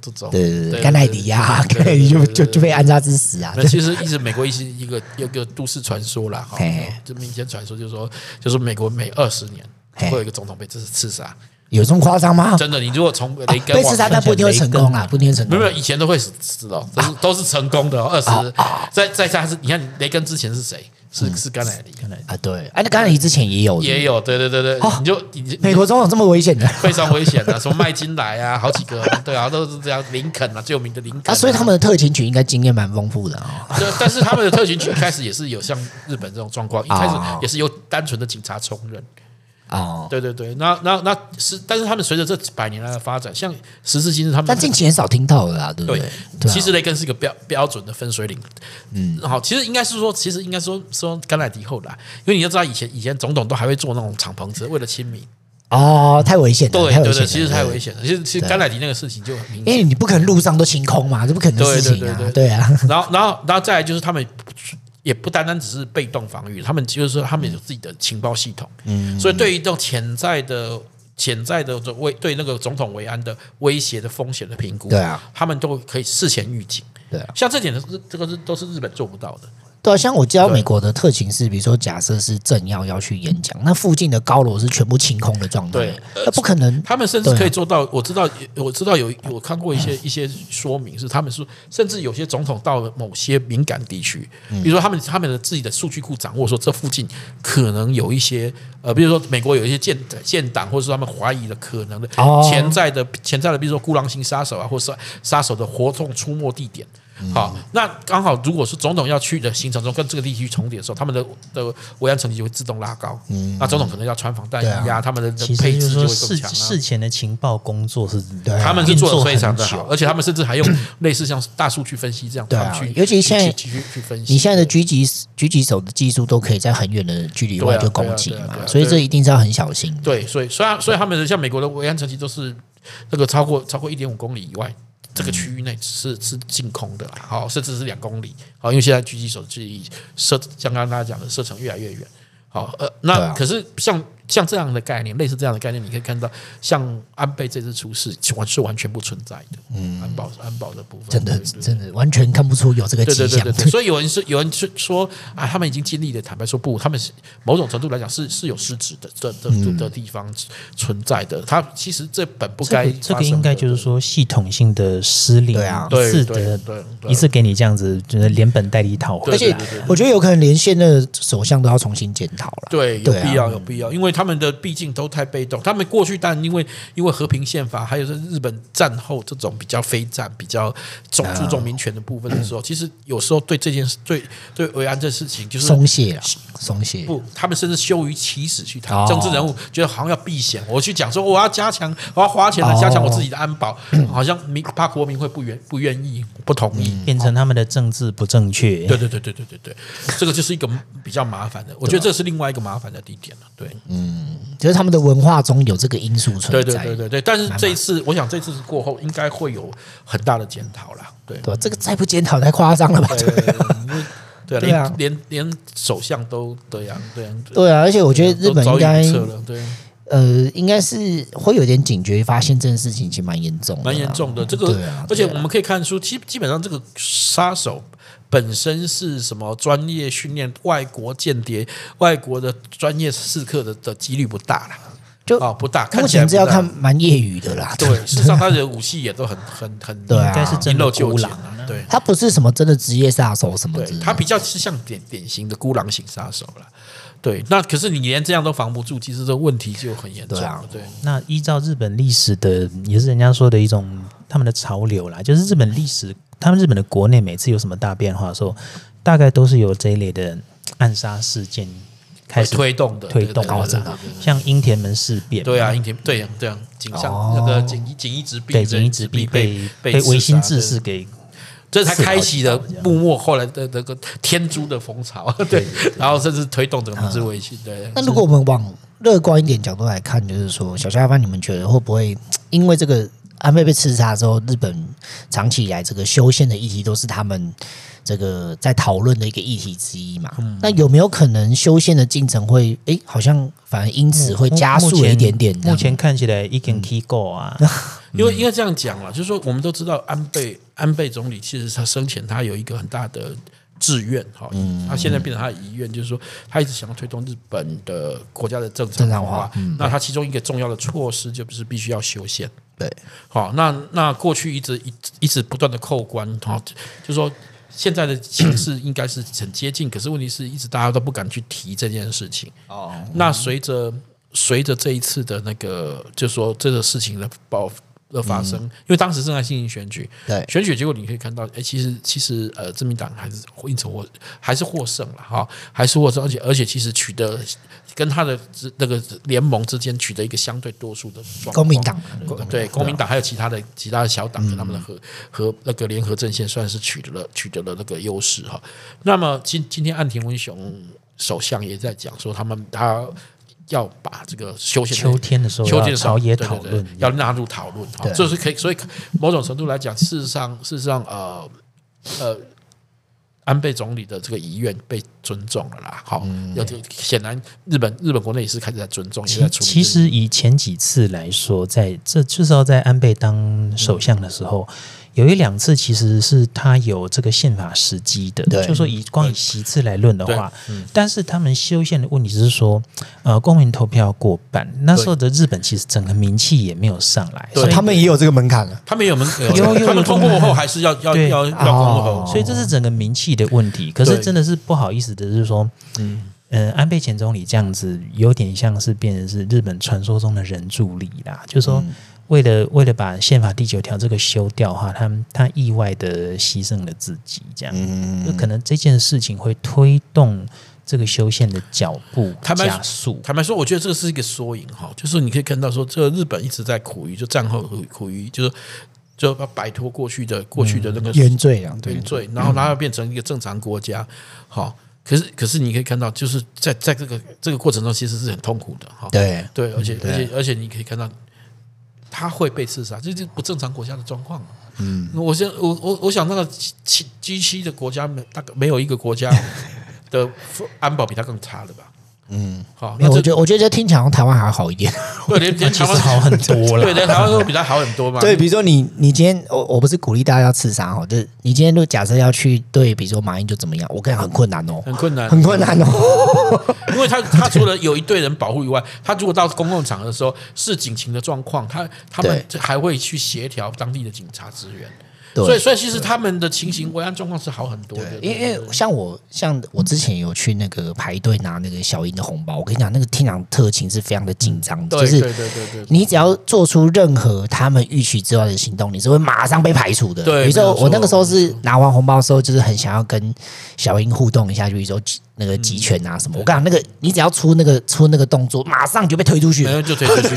S2: 这种
S1: 对对对，甘乃迪呀，甘乃迪就就就被暗杀致死啊！
S2: 那其实一直美国一直一个有个都市传说啦，哈，就民间传说就是说，就是美国每二十年会有一个总统被这是刺杀，
S1: 有这么夸张吗？
S2: 真的，你如果从雷根
S1: 被刺杀，但不一定会成功啊，不一定成功。
S2: 没有，以前都会死死的，都是都是成功的。二十再再加是，你看雷根之前是谁？是是甘乃迪，甘乃迪。
S1: 啊，对，哎，那甘乃迪之前也有，
S2: 也有，对对对对，你就
S1: 美国总统这么危险的，
S2: 非常危险的，什么麦金莱啊，好几个，对啊，都是这样，林肯啊，最有名的林肯啊，
S1: 所以他们的特勤群应该经验蛮丰富的啊。
S2: 对，但是他们的特勤群一开始也是有像日本这种状况，一开始也是由单纯的警察充任。哦，对对对，那那那是，但是他们随着这百年来的发展，像时至今日，他们
S1: 但近期很少听到了啦，对不对？
S2: 对，其实雷根是一个标标准的分水岭。嗯，好，其实应该是说，其实应该说说甘乃迪后来，因为你要知道，以前以前总统都还会坐那种敞篷车，为了亲民。
S1: 哦，太危险了，
S2: 对对对，其实太危险了。其实其实甘乃迪那个事情就很明显，
S1: 因为你不可能路上都清空嘛，这不可能的事情啊，对啊。
S2: 然后然后然后再来就是他们。也不单单只是被动防御，他们就是说他们有自己的情报系统，嗯，所以对于这种潜在的潜在的威对那个总统维安的威胁的风险的评估，对啊，他们都可以事前预警，对啊，像这点是这个是都是日本做不到的。
S1: 对啊，像我知道美国的特勤是，比如说假设是政要要去演讲，那附近的高楼是全部清空的状态，对，那不可能。
S2: 他们甚至可以做到，我知道，我知道有我看过一些一些说明是，他们说，甚至有些总统到了某些敏感地区，比如说他们他们的自己的数据库掌握，说这附近可能有一些呃，比如说美国有一些建建党，或者说他们怀疑的可能的潜在的潜在的，比如说孤狼型杀手啊，或是杀手的活动出没地点。好，那刚好，如果是总统要去的行程中跟这个地区重叠的时候，他们的的维安层级就会自动拉高。嗯，那总统可能要穿防弹衣啊，他们的配置就会更强。
S3: 事前的情报工作是，
S2: 他们是做的非常的好，而且他们甚至还用 类似像大数据分析这样，对啊，
S1: 尤其现在去分析，你现在的狙击狙击手的技术都可以在很远的距离外就攻击嘛，所以这一定是要很小心。
S2: 对，所以虽然所以他们的像美国的维安层级都是那个超过超过一点五公里以外。这个区域内是是净空的啦，好，甚至是两公里，好，因为现在狙击手距离射，像刚刚大家讲的射程越来越远，好，呃，那
S1: 啊。
S2: 可是像像这样的概念，类似这样的概念，你可以看到，像安倍这次出事，完是完全不存在的。嗯，安保安保的部分，
S1: 真的真的完全看不出有这个
S2: 对
S1: 迹象。
S2: 对对对对，所以有人是有人是说啊，他们已经尽力的，坦白说不，他们是某种程度来讲是是有失职的这这的的地方存在的。他其实这本不该
S3: 这个这个应该就是说系统性的失灵，
S1: 对啊
S3: 一次的
S2: 对对对
S3: 一次给你这样子，就是连本带利讨回来。
S1: 而且我觉得有可能连现任首相都要重新检讨了。对，有
S2: 必要，有必要，因为他们的毕竟都太被动。他们过去，但因为因为和平宪法，还有是日本战后这种比较非战、比较重注重民权的部分的时候，其实有时候对这件事、对对维安这事情，就是
S1: 松懈了，松懈。
S2: 不，他们甚至羞于启齿去谈
S1: 哦
S2: 政治人物，觉得好像要避险。我去讲说我要加强，我要花钱来加强我自己的安保，好像民怕国民会不愿不愿意、不同意。
S3: 变成他们的政治不正确。
S2: 对对对对对对对，这个就是一个比较麻烦的，我觉得这是另外一个麻烦的地点了。对，
S1: 就是他们的文化中有这个因素存在。
S2: 对对对对，但是这一次，我想这次过后应该会有很大的检讨啦。
S1: 对对这个再不检讨太夸张了吧？
S2: 对对 对，
S1: 对啊
S2: 连连连首相都这样，对啊，
S1: 对啊，而且我觉得日本
S2: 应该
S1: 呃，应该是会有点警觉，发现这件事情其实蛮严重的啊，
S2: 蛮严重的。这个
S1: 对啊，
S2: 而且
S1: 对啊
S2: 我们可以看出，基基本上这个杀手本身是什么专业训练、外国间谍、外国的专业刺客的的几率不大啦，
S1: 就
S2: 啊不大，
S1: 目
S2: 看起来不大
S1: 前这要看蛮业余的啦。
S2: 对，事实上他的武器也都很很很
S1: 对啊
S3: 应该是真孤狼
S2: 对。
S1: 他不是什么真的职业杀手什么的，
S2: 他比较是像典典型的孤狼型杀手了。对，那可是你连这样都防不住，其实这个问题就很严重了。对，
S3: 那依照日本历史的，也是人家说的一种他们的潮流啦，就是日本历史，他们日本的国内每次有什么大变化的时候，大概都是由这一类的暗杀事件开始
S2: 推动的，
S3: 推
S2: 动
S3: 的，像樱田门事变，
S2: 对啊，樱田对呀，对啊，井上
S1: 哦。
S2: 那个锦衣锦衣直弼，
S3: 对，锦衣直弼被被维新志士给。
S2: 这才开启了幕末后来的那个天诛的风潮，对，然后甚至推动整个明治维新。对，
S1: 那如果我们往乐观一点角度来看，就是说，小夏帆，你们觉得会不会因为这个安倍被刺杀之后，日本长期以来这个修宪的议题都是他们这个在讨论的一个议题之一嘛？那有没有可能修宪的进程会，诶，好像反而因此会加速一点点？
S3: 目前看起来已经 key go 啊，
S2: 因为应该这样讲了，就是说我们都知道安倍安倍总理其实他生前他有一个很大的志愿哈，他现在变成他的遗愿，就是说他一直想要推动日本的国家的正常化。那他其中一个重要的措施就是必须要修宪。
S1: 对，
S2: 好，那那过去一直一一直不断的扣关哈，就是说现在的形势应该是很接近，可是问题是一直大家都不敢去提这件事情。哦，那随着随着这一次的那个，就是说这个事情的爆。的发生，因为当时正在进行选举，
S1: 对
S2: 选举结果你可以看到，哎，其实其实呃，自民党还是因此获还是获胜了哈，还是获胜，而且而且其实取得跟他的那个联盟之间取得一个相对多数的状况。
S1: 公民党
S2: 对公民党还有其他的其他的小党跟他们的合和那个联合阵线，算是取得了取得了那个优势哈。那么今今天岸田文雄首相也在讲说，他们他。要把这个休闲
S3: 秋天的时候，
S2: 秋天的时候
S3: 也讨论，
S2: 要纳入讨论。好，这是可以，所以某种程度来讲，事实上，事实上，呃，呃，安倍总理的这个遗愿被尊重了啦。好，有显然日本日本国内也是开始在尊重。
S3: 其其实以前几次来说，在这至少在安倍当首相的时候。有一两次其实是他有这个宪法时机的，就说以光以席次来论的话，但是他们修宪的问题是说，呃，公民投票过半，那时候的日本其实整个名气也没有上来，
S1: 所以他们也有这个门槛了，
S2: 他们有门槛，有，有他们通过后还是要要要要公投，
S3: 所以这是整个名气的问题。可是真的是不好意思的是说，嗯。呃，安倍前总理这样子有点像是变成是日本传说中的人助理啦，就是说为了为了把宪法第九条这个修掉哈，他他意外的牺牲了自己，这样，就可能这件事情会推动这个修宪的脚步加速。
S2: 坦白说，我觉得这个是一个缩影哈，就是你可以看到说，这个日本一直在苦于就战后苦于就是就要摆脱过去的过去的那个
S1: 原罪啊，
S2: 原罪，然后然后要变成一个正常国家，好。可是，可是你可以看到，就是在在这个这个过程中，其实是很痛苦的哈。
S1: 对
S2: 对，而且而且而且，你可以看到，他会被刺杀，这是不正常国家的状况。嗯，我想，我我我想，那个 G G 七的国家没大概没有一个国家的 安保比他更差的吧？嗯，好，
S1: 没有，我觉得我觉得听起来台湾还好一点。
S2: 对，连 连台湾
S3: 好很多了。
S2: 对，连台湾都比较好很多嘛。
S1: 对，比如说你你今天我我不是鼓励大家要刺杀哦，就是你今天就假设要去对，比如说马英九怎么样，我跟你讲很困难哦，
S2: 很困难，
S1: 很困难哦。
S2: 因为他他除了有一队人保护以外，他如果到公共场合的时候，是警情的状况，他他们还会去协调当地的警察支援。对所以，所以其实他们的情形、维安状况是好很多的。
S1: 因为，像我，像我之前有去那个排队拿那个小英的红包，我跟你讲，那个厅长特勤是非常的紧张的，就是对对对对，你只要做出任何他们预期之外的行动，你是会马上被排除的。对，比如说我那个时候是拿完红包的时候，就是很想要跟小英互动一下，就比如说那个集权啊什么。我跟你讲，那个你只要出那个出那个动作，马上就被推出去，
S2: 就推出去。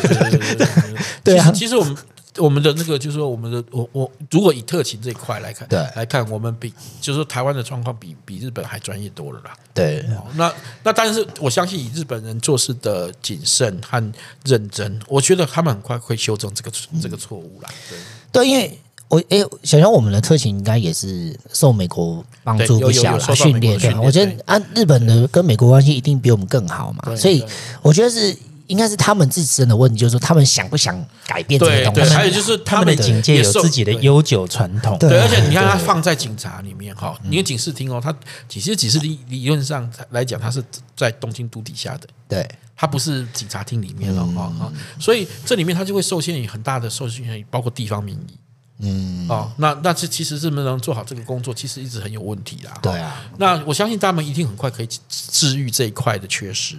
S2: 对 啊，其实我们。我们的那个就是说，我们的我我如果以特勤这一块来看，对，来看我们比就是说台湾的状况比比日本还专业多了啦。
S1: 对，
S2: 那那但是我相信以日本人做事的谨慎和认真，我觉得他们很快会修正这个这个错误啦。对，
S1: 对，因为我哎，想想我们的特勤应该也是受美国帮助不小了训练，对，我觉得按日本的跟美国关系一定比我们更好嘛，所以我觉得是。应该是他们自身的问题，就是说他们想不想改变这个东西。
S2: 对，还有就是他们的
S3: 警界有自己的悠久传统。
S2: 对，而且你看他放在警察里面哈，你看警视厅哦，他其实警视理理论上来讲，他是在东京都底下的。
S1: 对，
S2: 他不是警察厅里面了哈，所以这里面他就会受限于很大的受限于，包括地方民意。嗯，哦，那那这其实是不是能做好这个工作，其实一直很有问题啦。
S1: 对啊，
S2: 那我相信他们一定很快可以治愈这一块的缺失。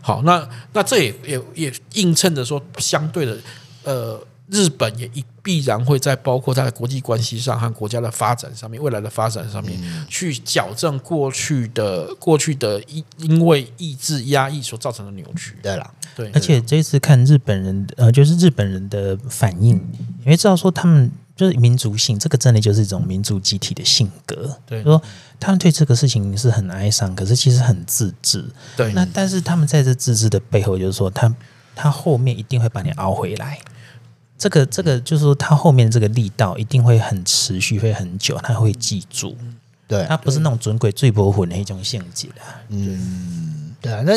S2: 好，那那这也也也映衬着说，相对的，呃，日本也一必然会在包括它的国际关系上和国家的发展上面，未来的发展上面，去矫正过去的过去的因因为意志压抑所造成的扭曲。
S1: 对了，
S2: 对，
S3: 而且这次看日本人，呃，就是日本人的反应，因为知道说他们。就是民族性，这个真的就是一种民族集体的性格。对，说他们对这个事情是很哀伤，可是其实很自治。对，那但是他们在这自治的背后，就是说他他后面一定会把你熬回来。这个这个就是说，他后面这个力道一定会很持续，会很久，他会记住。对，他不是那种准鬼最不混的一种性质的。
S1: 嗯，对啊。那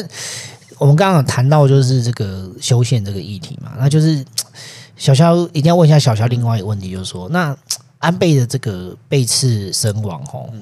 S1: 我们刚刚谈到就是这个修宪这个议题嘛，那就是。小乔一定要问一下小乔另外一个问题，就是说，那 安倍的这个被刺身亡，吼，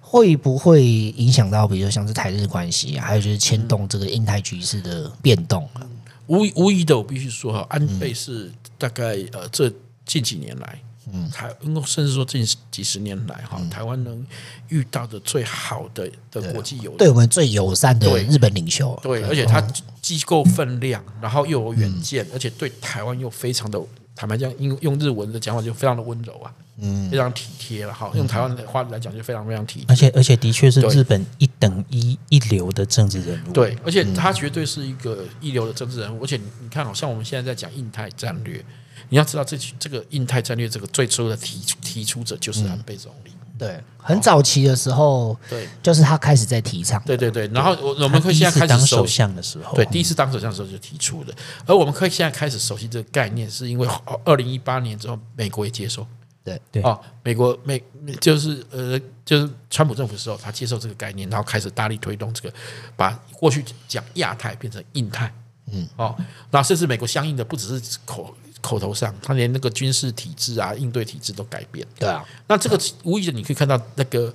S1: 会不会影响到，比如说像是台日关系啊，还有就是牵动这个印太局势的变动？
S2: 啊无无疑的，我必须说哈，安倍是大概呃这近几年来，嗯，台甚至说近几十年来哈，台湾能遇到的最好的的国际友人，
S1: 对我们最友善的日本领袖，
S2: 对，而且他。机构分量，然后又有远见，而且对台湾又非常的坦白讲，用用日文的讲法就非常的温柔啊，嗯，非常体贴了哈。用台湾的话来讲，就非常非常体贴。
S3: 而且而且的确是日本一等一一流的政治人物。
S2: 对，而且他绝对是一个一流的政治人物。而且你看，好像我们现在在讲印太战略，你要知道这这个印太战略这个最初的提提出者就是安倍总理。
S1: 对，很早期的时候，对，就是他开始在提倡。
S2: 对对对，然后我我们可以现在开始
S3: 当首相的时候，
S2: 对，第一次当首相的时候就提出的。而我们可以现在开始熟悉这个概念，是因为二零一八年之后，美国也接受。
S1: 对对
S2: 啊，美国美就是呃，就是川普政府的时候，他接受这个概念，然后开始大力推动这个，把过去讲亚太变成印太。嗯，哦，那甚至美国相应的不只是口。口头上，他连那个军事体制啊、应对体制都改变。对啊，那这个无疑的，你可以看到那个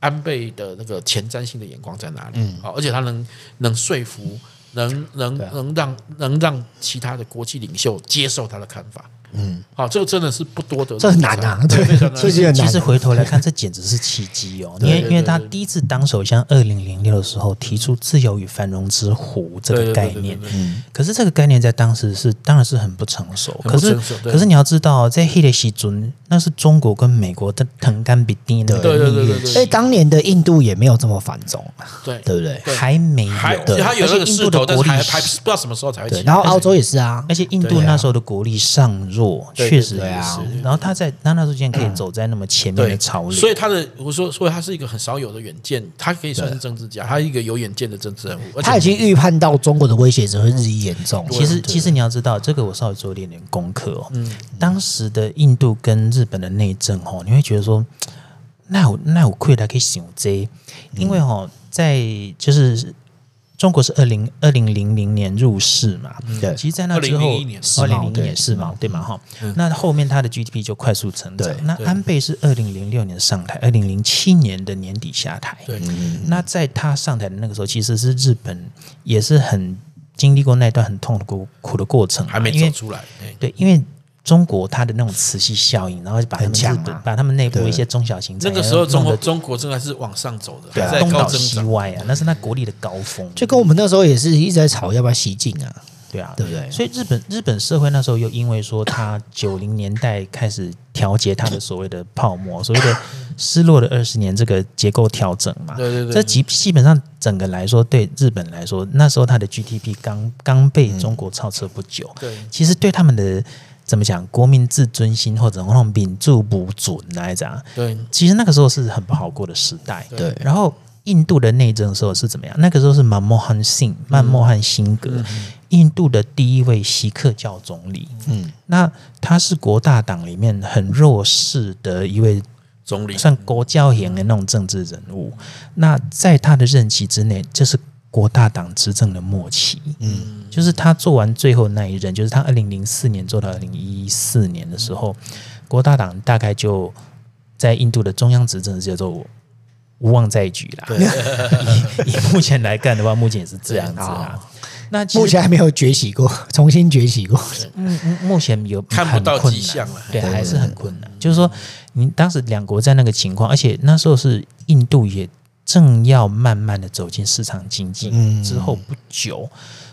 S2: 安倍的那个前瞻性的眼光在哪里？嗯，好，而且他能能说服，能能能让能让其他的国际领袖接受他的看法。嗯，好，这个真的是不多得，
S1: 这很难啊，对，
S3: 其实回头来看，这简直是奇迹哦。因为因为他第一次当首相，二零零六的时候提出“自由与繁荣之湖”这个概念，嗯，可是这个概念在当时是当然是很不成熟。可是可是你要知道，在黑的西尊，那是中国跟美国的藤干比丁的蜜月。
S1: 所以当年的印度也没有这么繁荣，对对不对？
S3: 还没有，
S2: 他有那个势头，但是还还不知道什么时候才会起。
S1: 然后澳洲也是啊，
S3: 而且印度那时候的国力上弱。确实也是，然后他在他那时候竟然可以走在那么前面的潮流，
S2: 所以他的我说，所以他是一个很少有的远见，他可以算是政治家，他是一个有远见的政治人物，
S1: 他已经预判到中国的威胁只会日益严重。
S3: 其实，其实你要知道，这个我稍微做一点点功课哦。嗯，当时的印度跟日本的内政哦，你会觉得说，那我那我亏他可以想这，因为哦，在就是。中国是二零二零零零年入市嘛，
S1: 对，
S3: 其实在那之后，二零零一年。世贸对嘛哈，那后面它的 GDP 就快速成长。那安倍是二零零六年上台，二零零七年的年底下台。
S2: 对，
S3: 那在他上台的那个时候，其实是日本也是很经历过那段很痛苦苦的过程，
S2: 还没走出来。
S3: 对，因为。中国它的那种磁吸效应，然后就把他们日本、啊、把他们内部一些中小型
S2: 那个时候中国中国正在是往上走的，
S3: 对啊东倒西歪啊，那是那国力的高峰。
S1: 就跟我们那时候也是一直在吵要不要西进啊，
S3: 对啊，
S1: 对不对？
S3: 所以日本日本社会那时候又因为说它九零年代开始调节它的所谓的泡沫，所谓的失落的二十年这个结构调整嘛，
S2: 对对对，
S3: 这基基本上整个来说，对日本来说，那时候它的 GDP 刚刚被中国超车不久，
S2: 对，
S3: 其实对他们的。怎么讲？国民自尊心或者那种民族不准来着？
S2: 对，
S3: 其实那个时候是很不好过的时代。
S2: 对，
S3: 然后印度的内政的时候是怎么样？那个时候是曼莫汉辛，曼莫汉辛格，嗯、印度的第一位锡克教总理。嗯，那他是国大党里面很弱势的一位
S2: 总理，
S3: 算国教型的那种政治人物。那在他的任期之内，就是。国大党执政的末期，嗯，就是他做完最后那一任，就是他二零零四年做到二零一四年的时候，国大党大概就在印度的中央执政叫做无望再举了。对，以 以目前来看的话，目前也是这样子啊。
S1: 那目前还没有崛起过，重新崛起过。
S3: 嗯嗯，目前有
S2: 看不到迹象了，
S3: 对，还是很困难。就是说，你当时两国在那个情况，而且那时候是印度也。正要慢慢的走进市场经济之后不久，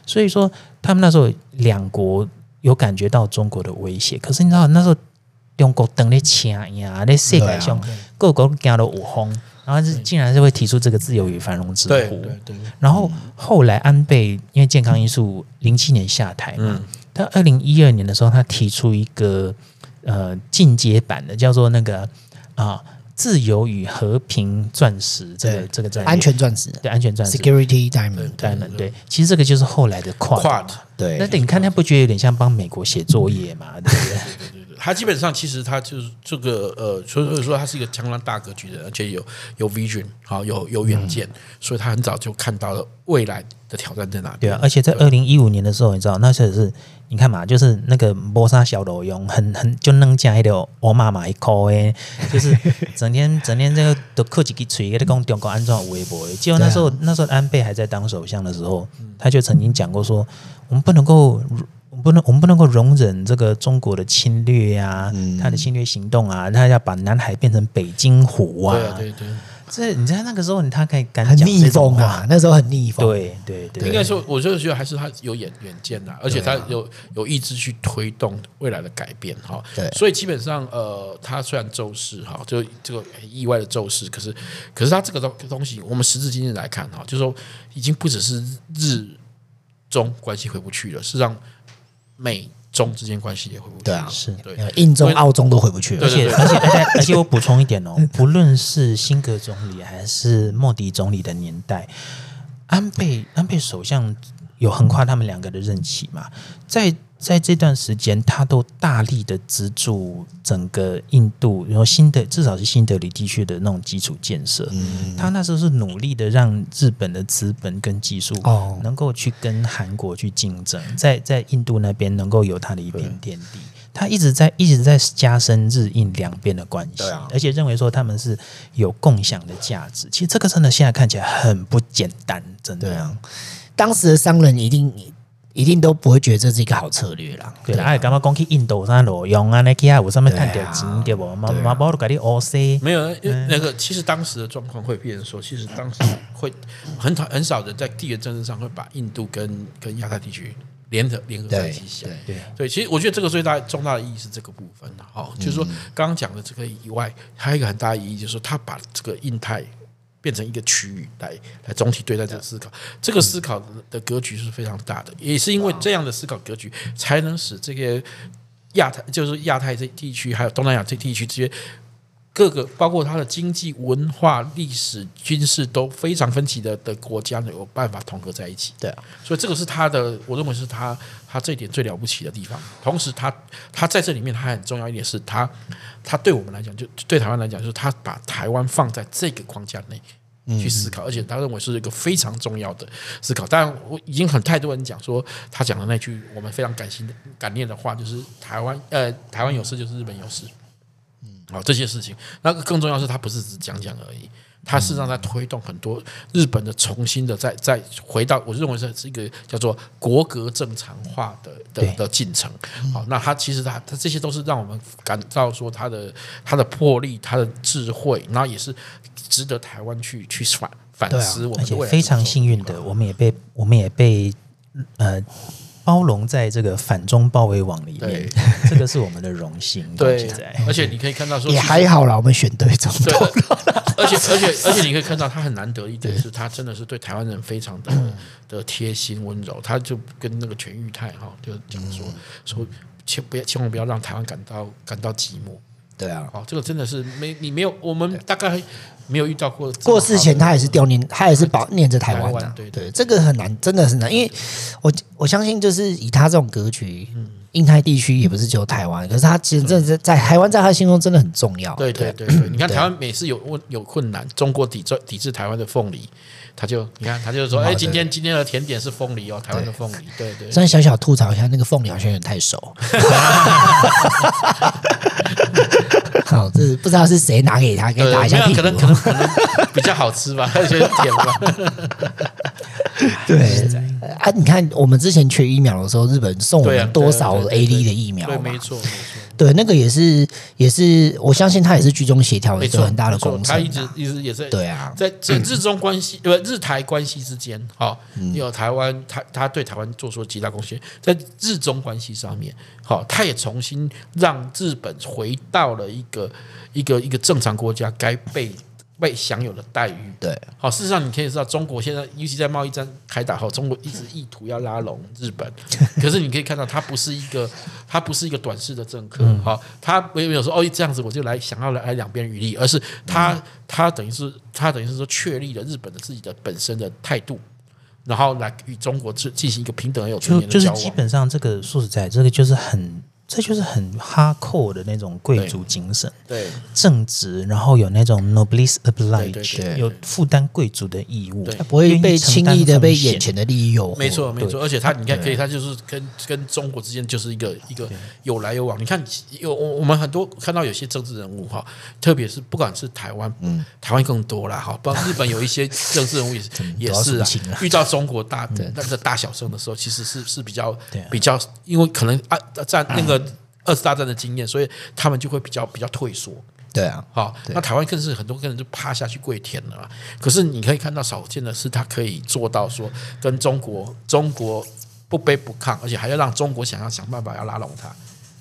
S3: 所以说他们那时候两国有感觉到中国的威胁。可是你知道那时候中国等的强呀，那世界上各国加了五轰，然后是竟然是会提出这个自由与繁荣之呼。然后后来安倍因为健康因素，零七年下台嘛，他二零一二年的时候，他提出一个呃进阶版的，叫做那个啊。自由与和平钻石，这个这个钻石
S1: 安全钻石，
S3: 对安全钻石
S1: ，security diamond
S3: diamond，对，其实这个就是后来的 Quad，
S1: 对。
S3: 那你看，他不觉得有点像帮美国写作业嘛？对不
S2: 对？他基本上其实他就是这个呃，所以说他是一个相当大格局的，而且有有 vision，好有有远见，所以他很早就看到了未来的挑战在哪里。
S3: 对啊，而且在二零一五年的时候，你知道那时候是。你看嘛，就是那个磨砂小裸用，很很就能加一条我妈妈一口诶，就是 整天整天这个都扣几个锤，给他讲中国安装微博。结果那时候、啊、那时候安倍还在当首相的时候，他就曾经讲过说，我们不能够，我们不能，我们不能够容忍这个中国的侵略呀、啊，嗯、他的侵略行动啊，他要把南海变成北京湖啊。
S2: 对对对。
S3: 这你在那个时候，他可以敢
S1: 很逆风啊！那时候很逆风，
S3: 对对对。
S2: 应该说，我就觉得还是他有眼远见的，而且他有有意志去推动未来的改变哈。对，所以基本上呃，他虽然骤逝哈，就这个意外的骤逝，可是可是他这个东东西，我们时至今日来看哈，就是说已经不只是日中关系回不去了，是让美。中之间关系也回不去，
S1: 对啊，
S3: 是。
S1: 对，印中、澳中都回不去，
S3: 而且而且而且而且我补充一点哦，不论是辛格总理还是莫迪总理的年代，安倍安倍首相有横跨他们两个的任期嘛，在。在这段时间，他都大力的资助整个印度，然后新的至少是新德里地区的那种基础建设。嗯，他那时候是努力的让日本的资本跟技术哦，能够去跟韩国去竞争，在在印度那边能够有他的一片天地。他一直在一直在加深日印两边的关系，而且认为说他们是有共享的价值。其实这个真的现在看起来很不简单，真的。对啊，
S1: 当时的商人一定。一定都不会觉得这是一个好策略啦。
S3: 对啊，刚刚讲去印度上裸用啊，那去啊，我上面探点钱对不？妈妈包都给你 O C。
S2: 没有，那个其实当时的状况会变成说，其实当时会很很少人在地缘政治上会把印度跟跟亚太地区联合联合在一起想。对对，其实我觉得这个最大重大的意义是这个部分哈，就是说刚刚讲的这个以外，还有一个很大的意义，就是说他把这个印太。变成一个区域来来总体对待这个思考，这个思考的格局是非常大的，也是因为这样的思考格局，才能使这个亚太，就是亚太这地区，还有东南亚这地区这些各个，包括它的经济、文化、历史、军事都非常分歧的的国家呢，有办法统合在一起。对啊，所以这个是他的，我认为是他他这一点最了不起的地方。同时他，他他在这里面，他很重要一点是他，他对我们来讲，就对台湾来讲，就是他把台湾放在这个框架内。去思考，而且他认为是一个非常重要的思考。当然，我已经很太多人讲说，他讲的那句我们非常感心的感念的话，就是台湾呃台湾有事就是日本有事，嗯，好这些事情，那个更重要是他不是只讲讲而已。它事实上在推动很多日本的重新的再再回到，我认为这是一个叫做国格正常化的的的进程。好，那它其实它它这些都是让我们感到说它的它的魄力、它的智慧，然后也是值得台湾去去反反思。我们
S3: 而且非常幸运的，我们也被我们也被呃。包容在这个反中包围网里面，这个是我们的荣幸。
S2: 对，而且你可以看到说
S1: 也还好啦，我们选对总统。
S2: 而且而且 而且你可以看到他很难得一点是他真的是对台湾人非常的的贴心温柔。他就跟那个全玉泰哈就讲说说千不要千万不要让台湾感到感到寂寞。
S1: 对啊，
S2: 哦，这个真的是没你没有我们大概。没有遇到过
S1: 过世前，他也是悼念，他也是保念着台湾的。
S2: 对对，
S1: 这个很难，真的很难，因为我我相信，就是以他这种格局，嗯印太地区也不是只有台湾，可是他其实真的是在台湾，在他心中真的很重要。
S2: 对对对对，你看台湾每次有问有困难，中国抵制抵制台湾的凤梨，他就你看他就说，哎，今天今天的甜点是凤梨哦，台湾的凤梨。对对，
S1: 虽然小小吐槽一下，那个凤梨好像有点太熟。好，这不知道是谁拿给他，给打一下屁股。
S2: 可能可能可能比较好吃吧，有些甜吧。
S1: 对啊，你看我们之前缺疫苗的时候，日本送我们多少 A D 的疫苗？
S2: 对，没错，没错。
S1: 对，那个也是，也是，我相信他也是居中协调，也是很大的功程。
S2: 他一直一直也是
S1: 对啊，
S2: 在这日中关系，不日台关系之间，好，有台湾，他他对台湾做出了极大贡献，在日中关系上面，好，他也重新让日本回到了一个一个一个正常国家该被。被享有的待遇，
S1: 对，
S2: 好，事实上你可以知道，中国现在尤其在贸易战开打后，中国一直意图要拉拢日本，可是你可以看到，它不是一个，它不是一个短视的政客，好，他没有没有说哦，这样子我就来想要来来两边余力，而是他他等于是他等于是说确立了日本的自己的本身的态度，然后来与中国进进行一个平等而有尊严的交往。
S3: 就是基本上这个说实在，这个就是很。这就是很哈扣的那种贵族精神，
S2: 对，
S3: 正直，然后有那种 noblesse oblige，有负担贵族的义务，
S1: 他不会被轻易的被眼前的利益诱惑。
S2: 没错，没错。而且他，你看，可以，他就是跟跟中国之间就是一个一个有来有往。你看，有我我们很多看到有些政治人物哈，特别是不管是台湾，嗯，台湾更多了哈，包括日本有一些政治人物也是 也是啊，遇到中国大那个大小声的时候，其实是是比较比较，因为可能啊在那个。二次大战的经验，所以他们就会比较比较退缩。
S1: 对啊，
S2: 好，那台湾更是很多个人就趴下去跪舔了嘛。可是你可以看到，少见的是他可以做到说，跟中国中国不卑不亢，而且还要让中国想要想办法要拉拢他。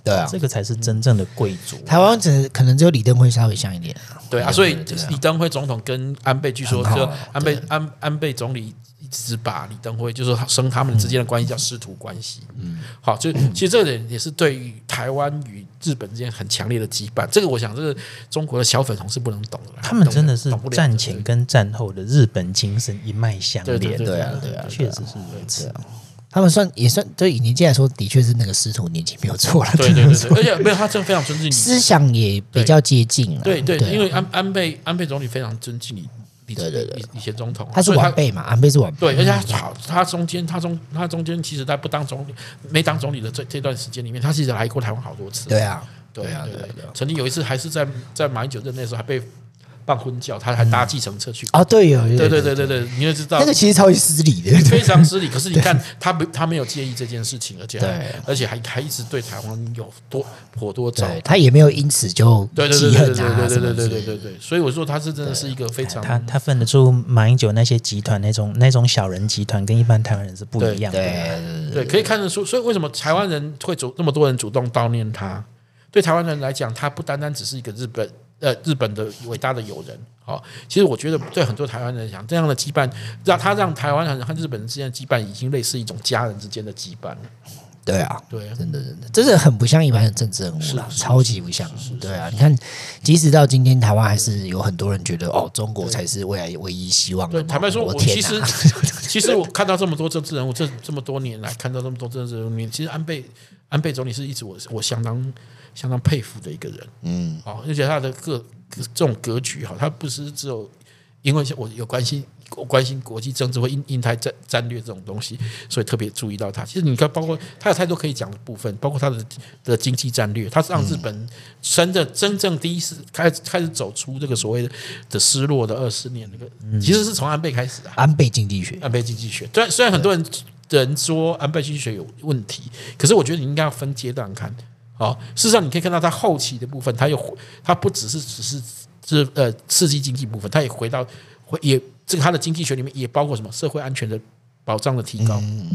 S1: 对啊，
S3: 这个才是真正的贵族。
S1: 台湾只可能只有李登辉稍微像一点。
S2: 对啊，所以李登辉总统跟安倍据说就安倍安安倍总理。只把李登辉，就是说升他们之间的关系叫师徒关系。嗯，好，就其实这个人也是对于台湾与日本之间很强烈的羁绊。这个我想，这个中国的小粉红是不能懂的。
S3: 他们真的是战前跟战后的日本精神一脉相连。
S1: 对啊，对啊，
S3: 确实是如此。
S1: 他们算也算对以年纪来说，的确是那个师徒年纪没有错了。
S2: 对对对，而且没有他真的非常尊敬你，
S1: 思想也比较接近了。
S2: 对对，因为安安倍安倍总理非常尊敬你。李对对对，以前总统，
S1: 他是晚辈嘛，安倍是晚辈。
S2: 对，而且他好，他中间，他中，他中间，其实在不当总理、没当总理的这这段时间里面，他其实来过台湾好多次。
S1: 对啊，
S2: 对啊，对啊。曾经有一次，还是在在马英九任内的时候，还被。办婚教，他还搭计程车去。
S1: 啊，对呀，
S2: 对对对对对，你也知道，
S1: 那个其实超级失礼的，
S2: 非常失礼。可是你看，他不他没有介意这件事情，而且而且还还一直对台湾有多颇多招，
S1: 他也没有因此就
S2: 对对对对对对对对对对对。所以我说他是真的是一个非常，
S3: 他他分得出马英九那些集团那种那种小人集团跟一般台湾人是不一样的，
S2: 对对，可以看得出。所以为什么台湾人会主那么多人主动悼念他？对台湾人来讲，他不单单只是一个日本。呃，日本的伟大的友人，好，其实我觉得对很多台湾人来讲，这样的羁绊，让他让台湾人和日本人之间的羁绊，已经类似一种家人之间的羁绊。
S1: 对啊，
S2: 对，
S1: 真的，真的，真的很不像一般的政治人物了，超级不像。对啊，你看，即使到今天，台湾还是有很多人觉得，哦，中国才是未来唯一希望。
S2: 对，坦白说，我其实 其实我看到这么多政治人物，这这么多年来看到这么多政治人物，其实安倍安倍总理是一直我我相当。相当佩服的一个人，嗯，好，而且他的各这种格局哈，他不是只有因为我有关心。我关心国际政治或印印太战战略这种东西，所以特别注意到他。其实你看，包括他有太多可以讲的部分，包括他的的经济战略，他是让日本真的真正第一次开始开始走出这个所谓的的失落的二十年那个，其实是从安倍开始的。
S1: 安倍经济学，
S2: 安倍经济学。虽然虽然很多人人说安倍经济学有问题，可是我觉得你应该要分阶段看。好，事实上你可以看到它后期的部分，它又它不只是只是这呃刺激经济部分，它也回到回也。这个它的经济学里面也包括什么社会安全的保障的提高，嗯，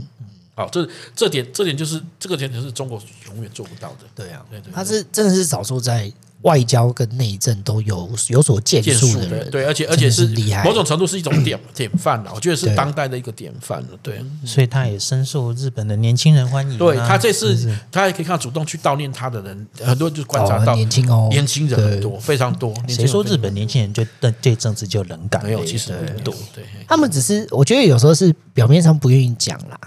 S2: 好，这这点这点就是这个点就是中国永远做不到的，
S1: 对啊，对对，它是真的是少数在。外交跟内政都有有所建树的人，
S2: 对，而且而且是厉害，某种程度是一种典典范了。我觉得是当代的一个典范了，对。
S3: 所以他也深受日本的年轻人欢迎。
S2: 对，他这次，他也可以看到主动去悼念他的人，很多就观察到
S1: 年轻哦，
S2: 年轻人很多，非常多。
S3: 谁说日本年轻人就对对政治就冷感？
S2: 没有，其实很多。对，
S1: 他们只是我觉得有时候是表面上不愿意讲啦。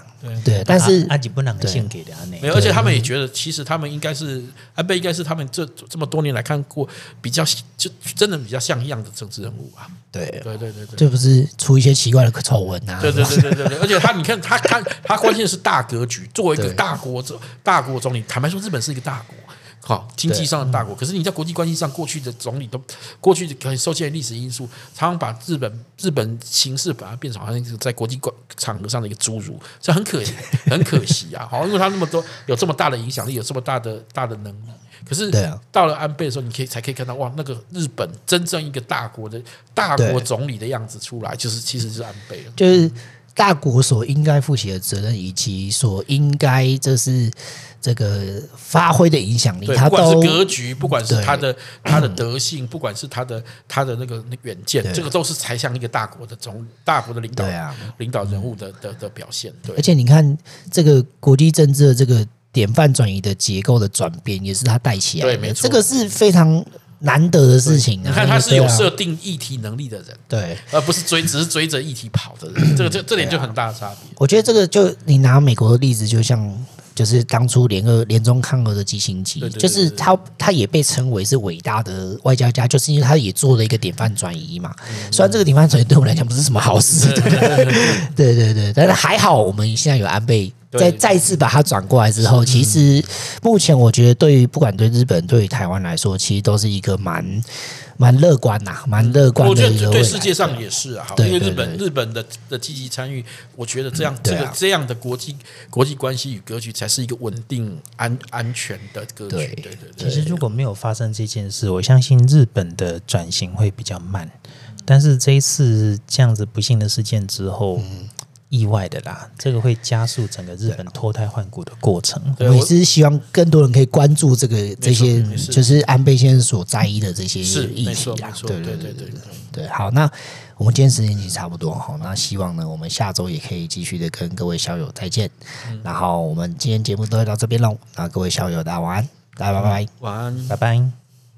S1: 对，但是
S3: 阿吉不能献给的
S2: 没有，而且他们也觉得，其实他们应该是安倍，应该是他们这这么多年来看过比较就真的比较像样的政治人物啊。
S1: 对，
S2: 对，对，对，对，
S1: 这不是出一些奇怪的丑闻啊？
S2: 对，对，对，对，对，对。而且 他，你看他，他，他关心的是大格局。作为一个大国，大国总理，坦白说，日本是一个大国。好，经济上的大国，可是你在国际关系上，过去的总理都过去可以受限于历史因素，常常把日本日本形势把它变成好像一个在国际场合上的一个侏儒，这很可惜，很可惜啊！好，因为他那么多有这么大的影响力，有这么大的大的能力，可是到了安倍的时候，你可以才可以看到哇，那个日本真正一个大国的大国总理的样子出来，就是其实是安倍了，
S1: 就是大国所应该负起的责任，以及所应该这是。这个发挥的影响力，他
S2: 不管是格局，不管是他的他的德性，不管是他的他的那个远见，这个都是才像一个大国的总大国的领导领导人物的的的表现。对，
S1: 而且你看这个国际政治的这个典范转移的结构的转变，也是他带起来的。
S2: 对，没错，
S1: 这个是非常难得的事情。
S2: 你看，他是有设定议题能力的人，
S1: 对，
S2: 而不是追只是追着议题跑的人。这个这这点就很大的差别。
S1: 我觉得这个就你拿美国的例子，就像。就是当初联俄联中抗俄的基辛格，就是他，他也被称为是伟大的外交家，就是因为他也做了一个典范转移嘛。虽然这个典范转移对我们来讲不是什么好事，对对对，但是还好我们现在有安倍，再再次把它转过来之后，其实目前我觉得对于不管对日本对于台湾来说，其实都是一个蛮。蛮乐观呐，蛮乐观的。
S2: 我觉得对世界上也是啊，因为日本日本的的积极参与，我觉得这样这个这样的国际国际关系与格局才是一个稳定安安全的格局。对对对。
S3: 其实如果没有发生这件事，我相信日本的转型会比较慢。但是这一次这样子不幸的事件之后。意外的啦，这个会加速整个日本脱胎换骨的过程。
S1: 我也是希望更多人可以关注这个这些，就是安倍先生所在意的这些议题啦。对对对对对。好，那我们今天时间已经差不多哈，那希望呢，我们下周也可以继续的跟各位校友再见。然后我们今天节目都会到这边喽，那各位校友大家晚安，大家拜拜，
S2: 晚安，
S3: 拜拜。